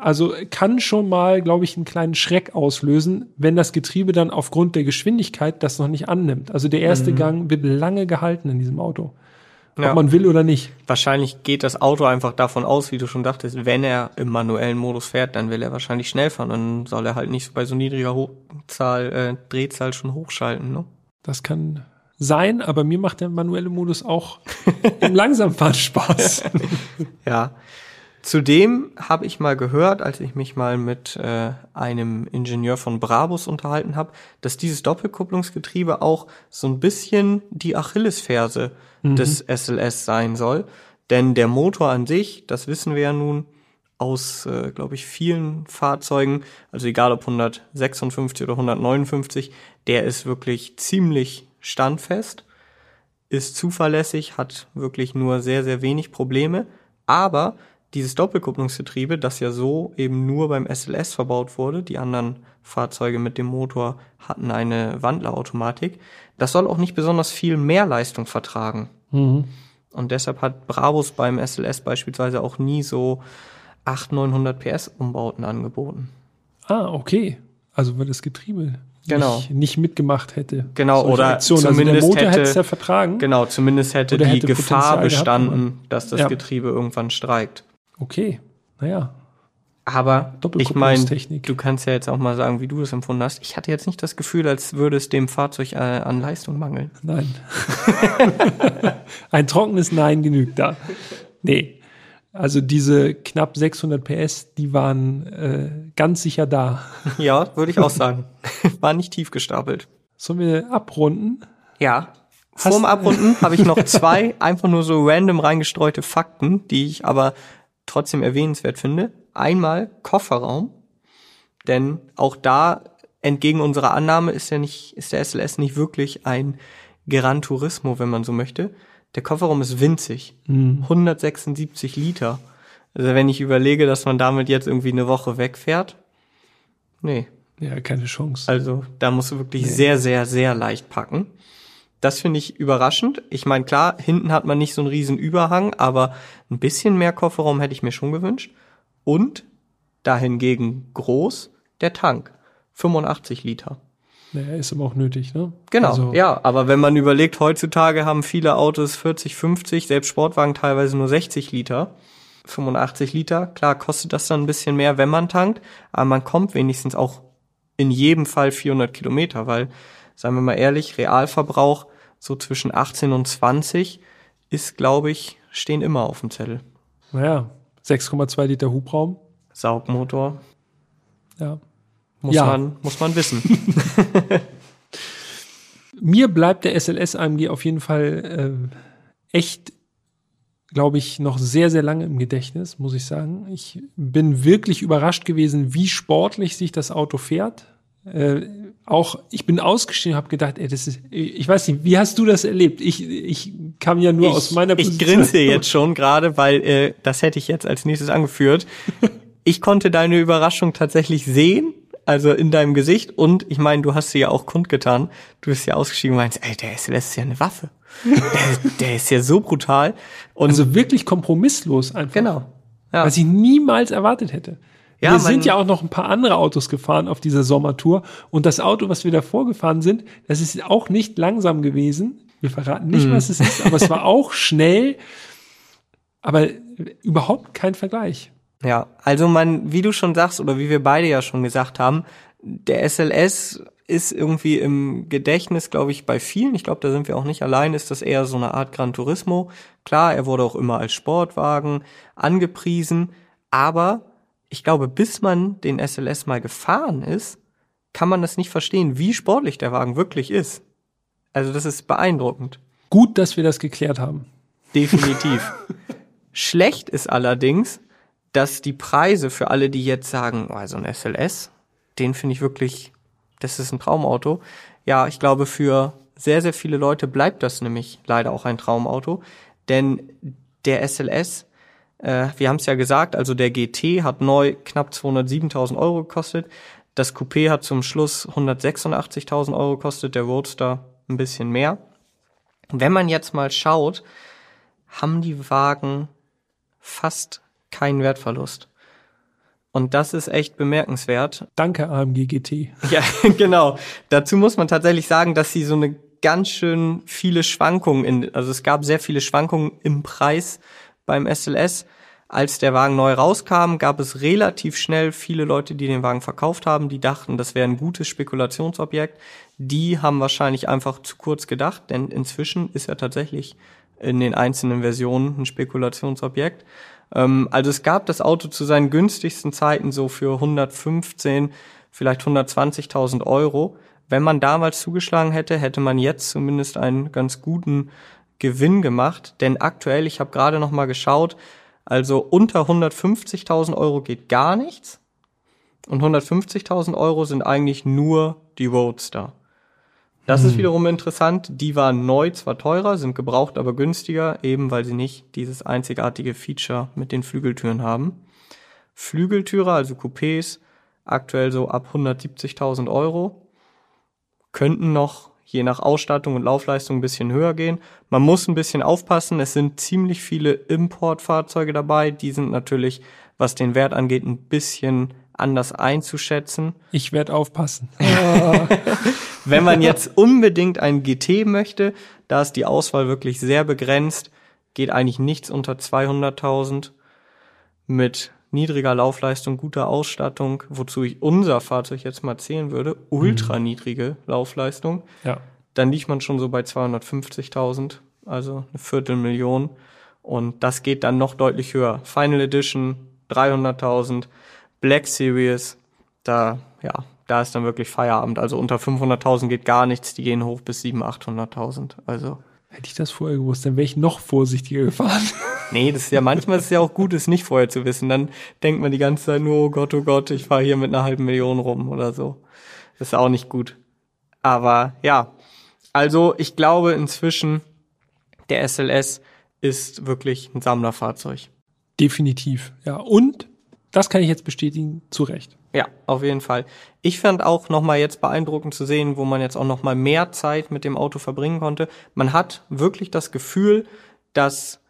also kann schon mal, glaube ich, einen kleinen Schreck auslösen, wenn das Getriebe dann aufgrund der Geschwindigkeit das noch nicht annimmt. Also der erste mhm. Gang wird lange gehalten in diesem Auto ja. ob man will oder nicht. Wahrscheinlich geht das Auto einfach davon aus, wie du schon dachtest, wenn er im manuellen Modus fährt, dann will er wahrscheinlich schnell fahren. Dann soll er halt nicht bei so niedriger Hochzahl, äh, Drehzahl schon hochschalten. Ne? Das kann sein, aber mir macht der manuelle Modus auch im Langsamfahren Spaß. ja. Zudem habe ich mal gehört, als ich mich mal mit äh, einem Ingenieur von Brabus unterhalten habe, dass dieses Doppelkupplungsgetriebe auch so ein bisschen die Achillesferse mhm. des SLS sein soll. Denn der Motor an sich, das wissen wir ja nun, aus, äh, glaube ich, vielen Fahrzeugen, also egal ob 156 oder 159, der ist wirklich ziemlich standfest, ist zuverlässig, hat wirklich nur sehr, sehr wenig Probleme, aber dieses Doppelkupplungsgetriebe, das ja so eben nur beim SLS verbaut wurde, die anderen Fahrzeuge mit dem Motor hatten eine Wandlerautomatik, das soll auch nicht besonders viel mehr Leistung vertragen. Mhm. Und deshalb hat Brabus beim SLS beispielsweise auch nie so 800, 900 PS Umbauten angeboten. Ah, okay. Also weil das Getriebe genau. nicht, nicht mitgemacht hätte. Genau, oder Aktionen. zumindest also der Motor hätte es ja vertragen. Genau, zumindest hätte Oder die hätte Gefahr Potenzial bestanden, gehabt, dass das Ja. Getriebe irgendwann streikt. Okay, naja. Aber ich meine, du kannst ja jetzt auch mal sagen, wie du das empfunden hast. Ich hatte jetzt nicht das Gefühl, als würde es dem Fahrzeug äh, an Leistung mangeln. Nein. Ein trockenes Nein genügt da. Nee. Also diese knapp 600 PS, die waren äh, ganz sicher da. Ja, würde ich auch sagen. War nicht tief gestapelt. Sollen wir abrunden? Ja. Hast- Vorm Abrunden habe ich noch zwei einfach nur so random reingestreute Fakten, die ich aber trotzdem erwähnenswert finde. Einmal Kofferraum, denn auch da entgegen unserer Annahme ist ja nicht ist der SLS nicht wirklich ein Gran Turismo, wenn man so möchte. Der Kofferraum ist winzig, 176 Liter. Also wenn ich überlege, dass man damit jetzt irgendwie eine Woche wegfährt, nee, Ja, keine Chance. also da musst du wirklich sehr, sehr, sehr leicht packen. Das finde ich überraschend. Ich meine, klar, hinten hat man nicht so einen riesen Überhang, aber ein bisschen mehr Kofferraum hätte ich mir schon gewünscht. Und dahingegen groß der Tank. 85 Liter. Naja, ist aber auch nötig, ne? Genau, Also, ja, aber wenn man überlegt, heutzutage haben viele Autos 40, 50, selbst Sportwagen teilweise nur 60 Liter. 85 Liter, klar kostet das dann ein bisschen mehr, wenn man tankt, aber man kommt wenigstens auch in jedem Fall 400 Kilometer, weil, sagen wir mal ehrlich, Realverbrauch so zwischen 18 und 20 ist, glaube ich, stehen immer auf dem Zettel. Naja, 6,2 Liter Hubraum. Saugmotor, Ja. muss Ja. man, muss man wissen. Mir bleibt der SLS AMG auf jeden Fall äh, echt, glaube ich, noch sehr, sehr lange im Gedächtnis, muss ich sagen. Ich bin wirklich überrascht gewesen, wie sportlich sich das Auto fährt. Äh, auch ich bin ausgestiegen, habe gedacht, ey, das ist, ich weiß nicht, wie hast du das erlebt? Ich, ich kam ja nur aus meiner ich grinse jetzt schon gerade, weil äh, das hätte ich jetzt als nächstes angeführt. Ich konnte deine Überraschung tatsächlich sehen, also in deinem Gesicht. Und ich meine, du hast sie ja auch kundgetan. Du bist ja ausgestiegen und meinst, ey, der SLS ist ja eine Waffe. der, der ist ja so brutal. Und Also wirklich kompromisslos einfach. genau. Ja. Was ich niemals erwartet hätte. Ja, wir sind ja auch noch ein paar andere Autos gefahren auf dieser Sommertour. Und das Auto, was wir davor gefahren sind, das ist auch nicht langsam gewesen. Wir verraten nicht, Mhm. was es ist, aber es war auch schnell. Aber überhaupt kein Vergleich. Ja, also man, wie du schon sagst oder wie wir beide ja schon gesagt haben, der SLS ist irgendwie im Gedächtnis, glaube ich, bei vielen, ich glaube, da sind wir auch nicht allein, ist das eher so eine Art Gran Turismo. Klar, er wurde auch immer als Sportwagen angepriesen, aber ich glaube, bis man den SLS mal gefahren ist, kann man das nicht verstehen, wie sportlich der Wagen wirklich ist. Also das ist beeindruckend. Gut, dass wir das geklärt haben. Definitiv. Schlecht ist allerdings, dass die Preise für alle, die jetzt sagen, oh, so ein SLS, den finde ich wirklich, das ist ein Traumauto. Ja, ich glaube, für sehr, sehr viele Leute bleibt das nämlich leider auch ein Traumauto. Denn der SLS, äh, wir haben es ja gesagt, also der GT hat neu knapp 207.000 Euro gekostet. Das Coupé hat zum Schluss 186.000 Euro gekostet, der Roadster ein bisschen mehr. Wenn man jetzt mal schaut, haben die Wagen fast keinen Wertverlust. Und das ist echt bemerkenswert. Danke, AMG GT. Ja, genau. Dazu muss man tatsächlich sagen, dass sie so eine ganz schön viele Schwankungen in, also es gab sehr viele Schwankungen im Preis beim SLS. Als der Wagen neu rauskam, gab es relativ schnell viele Leute, die den Wagen verkauft haben, die dachten, das wäre ein gutes Spekulationsobjekt. Die haben wahrscheinlich einfach zu kurz gedacht, denn inzwischen ist er tatsächlich in den einzelnen Versionen ein Spekulationsobjekt. Ähm, also es gab das Auto zu seinen günstigsten Zeiten so für 115, vielleicht 120.000 Euro. Wenn man damals zugeschlagen hätte, hätte man jetzt zumindest einen ganz guten Gewinn gemacht. Denn aktuell, ich habe gerade noch mal geschaut, Also unter 150.000 Euro geht gar nichts. Und 150.000 Euro sind eigentlich nur die Roadster. Das hm. ist wiederum interessant. Die waren neu, zwar teurer, sind gebraucht, aber günstiger, eben weil sie nicht dieses einzigartige Feature mit den Flügeltüren haben. Flügeltüre, also Coupés, aktuell so ab 170.000 Euro, könnten noch je nach Ausstattung und Laufleistung ein bisschen höher gehen. Man muss ein bisschen aufpassen. Es sind ziemlich viele Importfahrzeuge dabei. Die sind natürlich, was den Wert angeht, ein bisschen anders einzuschätzen. Ich werde aufpassen. Wenn man jetzt unbedingt ein GT möchte, da ist die Auswahl wirklich sehr begrenzt, geht eigentlich nichts unter 200.000 mit niedriger Laufleistung, guter Ausstattung, wozu ich unser Fahrzeug jetzt mal zählen würde, ultra mhm. niedrige Laufleistung. Ja. Dann liegt man schon so bei 250.000, also eine Viertelmillion. Und das geht dann noch deutlich höher. Final Edition 300.000, Black Series, da, ja, da ist dann wirklich Feierabend. Also unter 500.000 geht gar nichts, die gehen hoch bis 700.000, 800.000. Also. Hätte ich das vorher gewusst, dann wäre ich noch vorsichtiger gefahren. Nee, das ist ja manchmal ist es ja auch gut, es nicht vorher zu wissen. Dann denkt man die ganze Zeit nur, oh Gott, oh Gott, ich fahre hier mit einer halben Million rum oder so. Das ist auch nicht gut. Aber ja, also ich glaube inzwischen, der SLS ist wirklich ein Sammlerfahrzeug. Definitiv, ja. Und das kann ich jetzt bestätigen, zu Recht. Ja, auf jeden Fall. Ich fand auch nochmal jetzt beeindruckend zu sehen, wo man jetzt auch nochmal mehr Zeit mit dem Auto verbringen konnte. Man hat wirklich das Gefühl, dass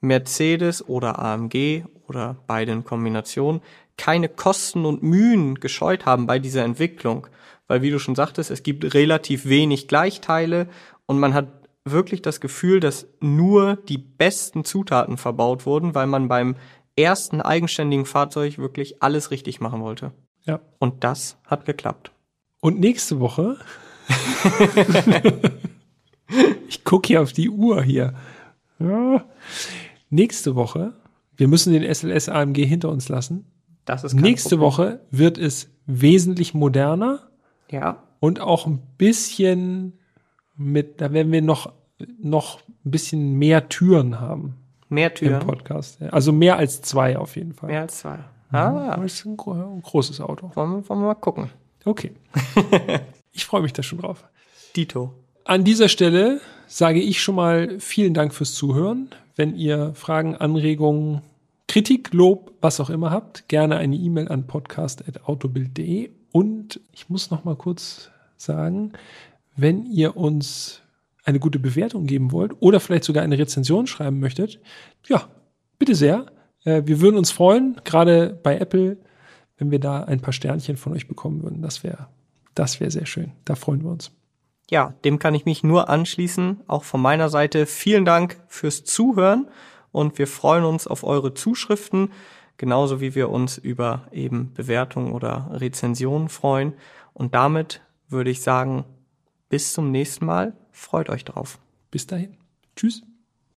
Mercedes oder AMG oder beide in Kombination keine Kosten und Mühen gescheut haben bei dieser Entwicklung. Weil wie du schon sagtest, es gibt relativ wenig Gleichteile und man hat wirklich das Gefühl, dass nur die besten Zutaten verbaut wurden, weil man beim ersten eigenständigen Fahrzeug wirklich alles richtig machen wollte. Ja. Und das hat geklappt. Und nächste Woche. ich gucke hier auf die Uhr hier. Ja. Nächste Woche, wir müssen den SLS AMG hinter uns lassen. Das ist Nächste Problem. Woche wird es wesentlich moderner. Ja. Und auch ein bisschen mit, da werden wir noch, noch ein bisschen mehr Türen haben. Mehr Türen. Im Podcast. Also mehr als zwei auf jeden Fall. Mehr als zwei. Ah. Das ist ein, großes Auto. Wollen, wollen wir mal gucken. Okay. ich freue mich da schon drauf. Dito. An dieser Stelle sage ich schon mal vielen Dank fürs Zuhören. Wenn ihr Fragen, Anregungen, Kritik, Lob, was auch immer habt, gerne eine E-Mail an podcast.autobild.de. Und ich muss noch mal kurz sagen, wenn ihr uns eine gute Bewertung geben wollt oder vielleicht sogar eine Rezension schreiben möchtet, ja, bitte sehr. Äh, wir würden uns freuen, gerade bei Apple, wenn wir da ein paar Sternchen von euch bekommen würden. Das wäre, das wäre sehr schön. Da freuen wir uns. Ja, dem kann ich mich nur anschließen. Auch von meiner Seite vielen Dank fürs Zuhören und wir freuen uns auf eure Zuschriften, genauso wie wir uns über eben Bewertungen oder Rezensionen freuen. Und damit würde ich sagen, bis zum nächsten Mal. Freut euch drauf. Bis dahin. Tschüss.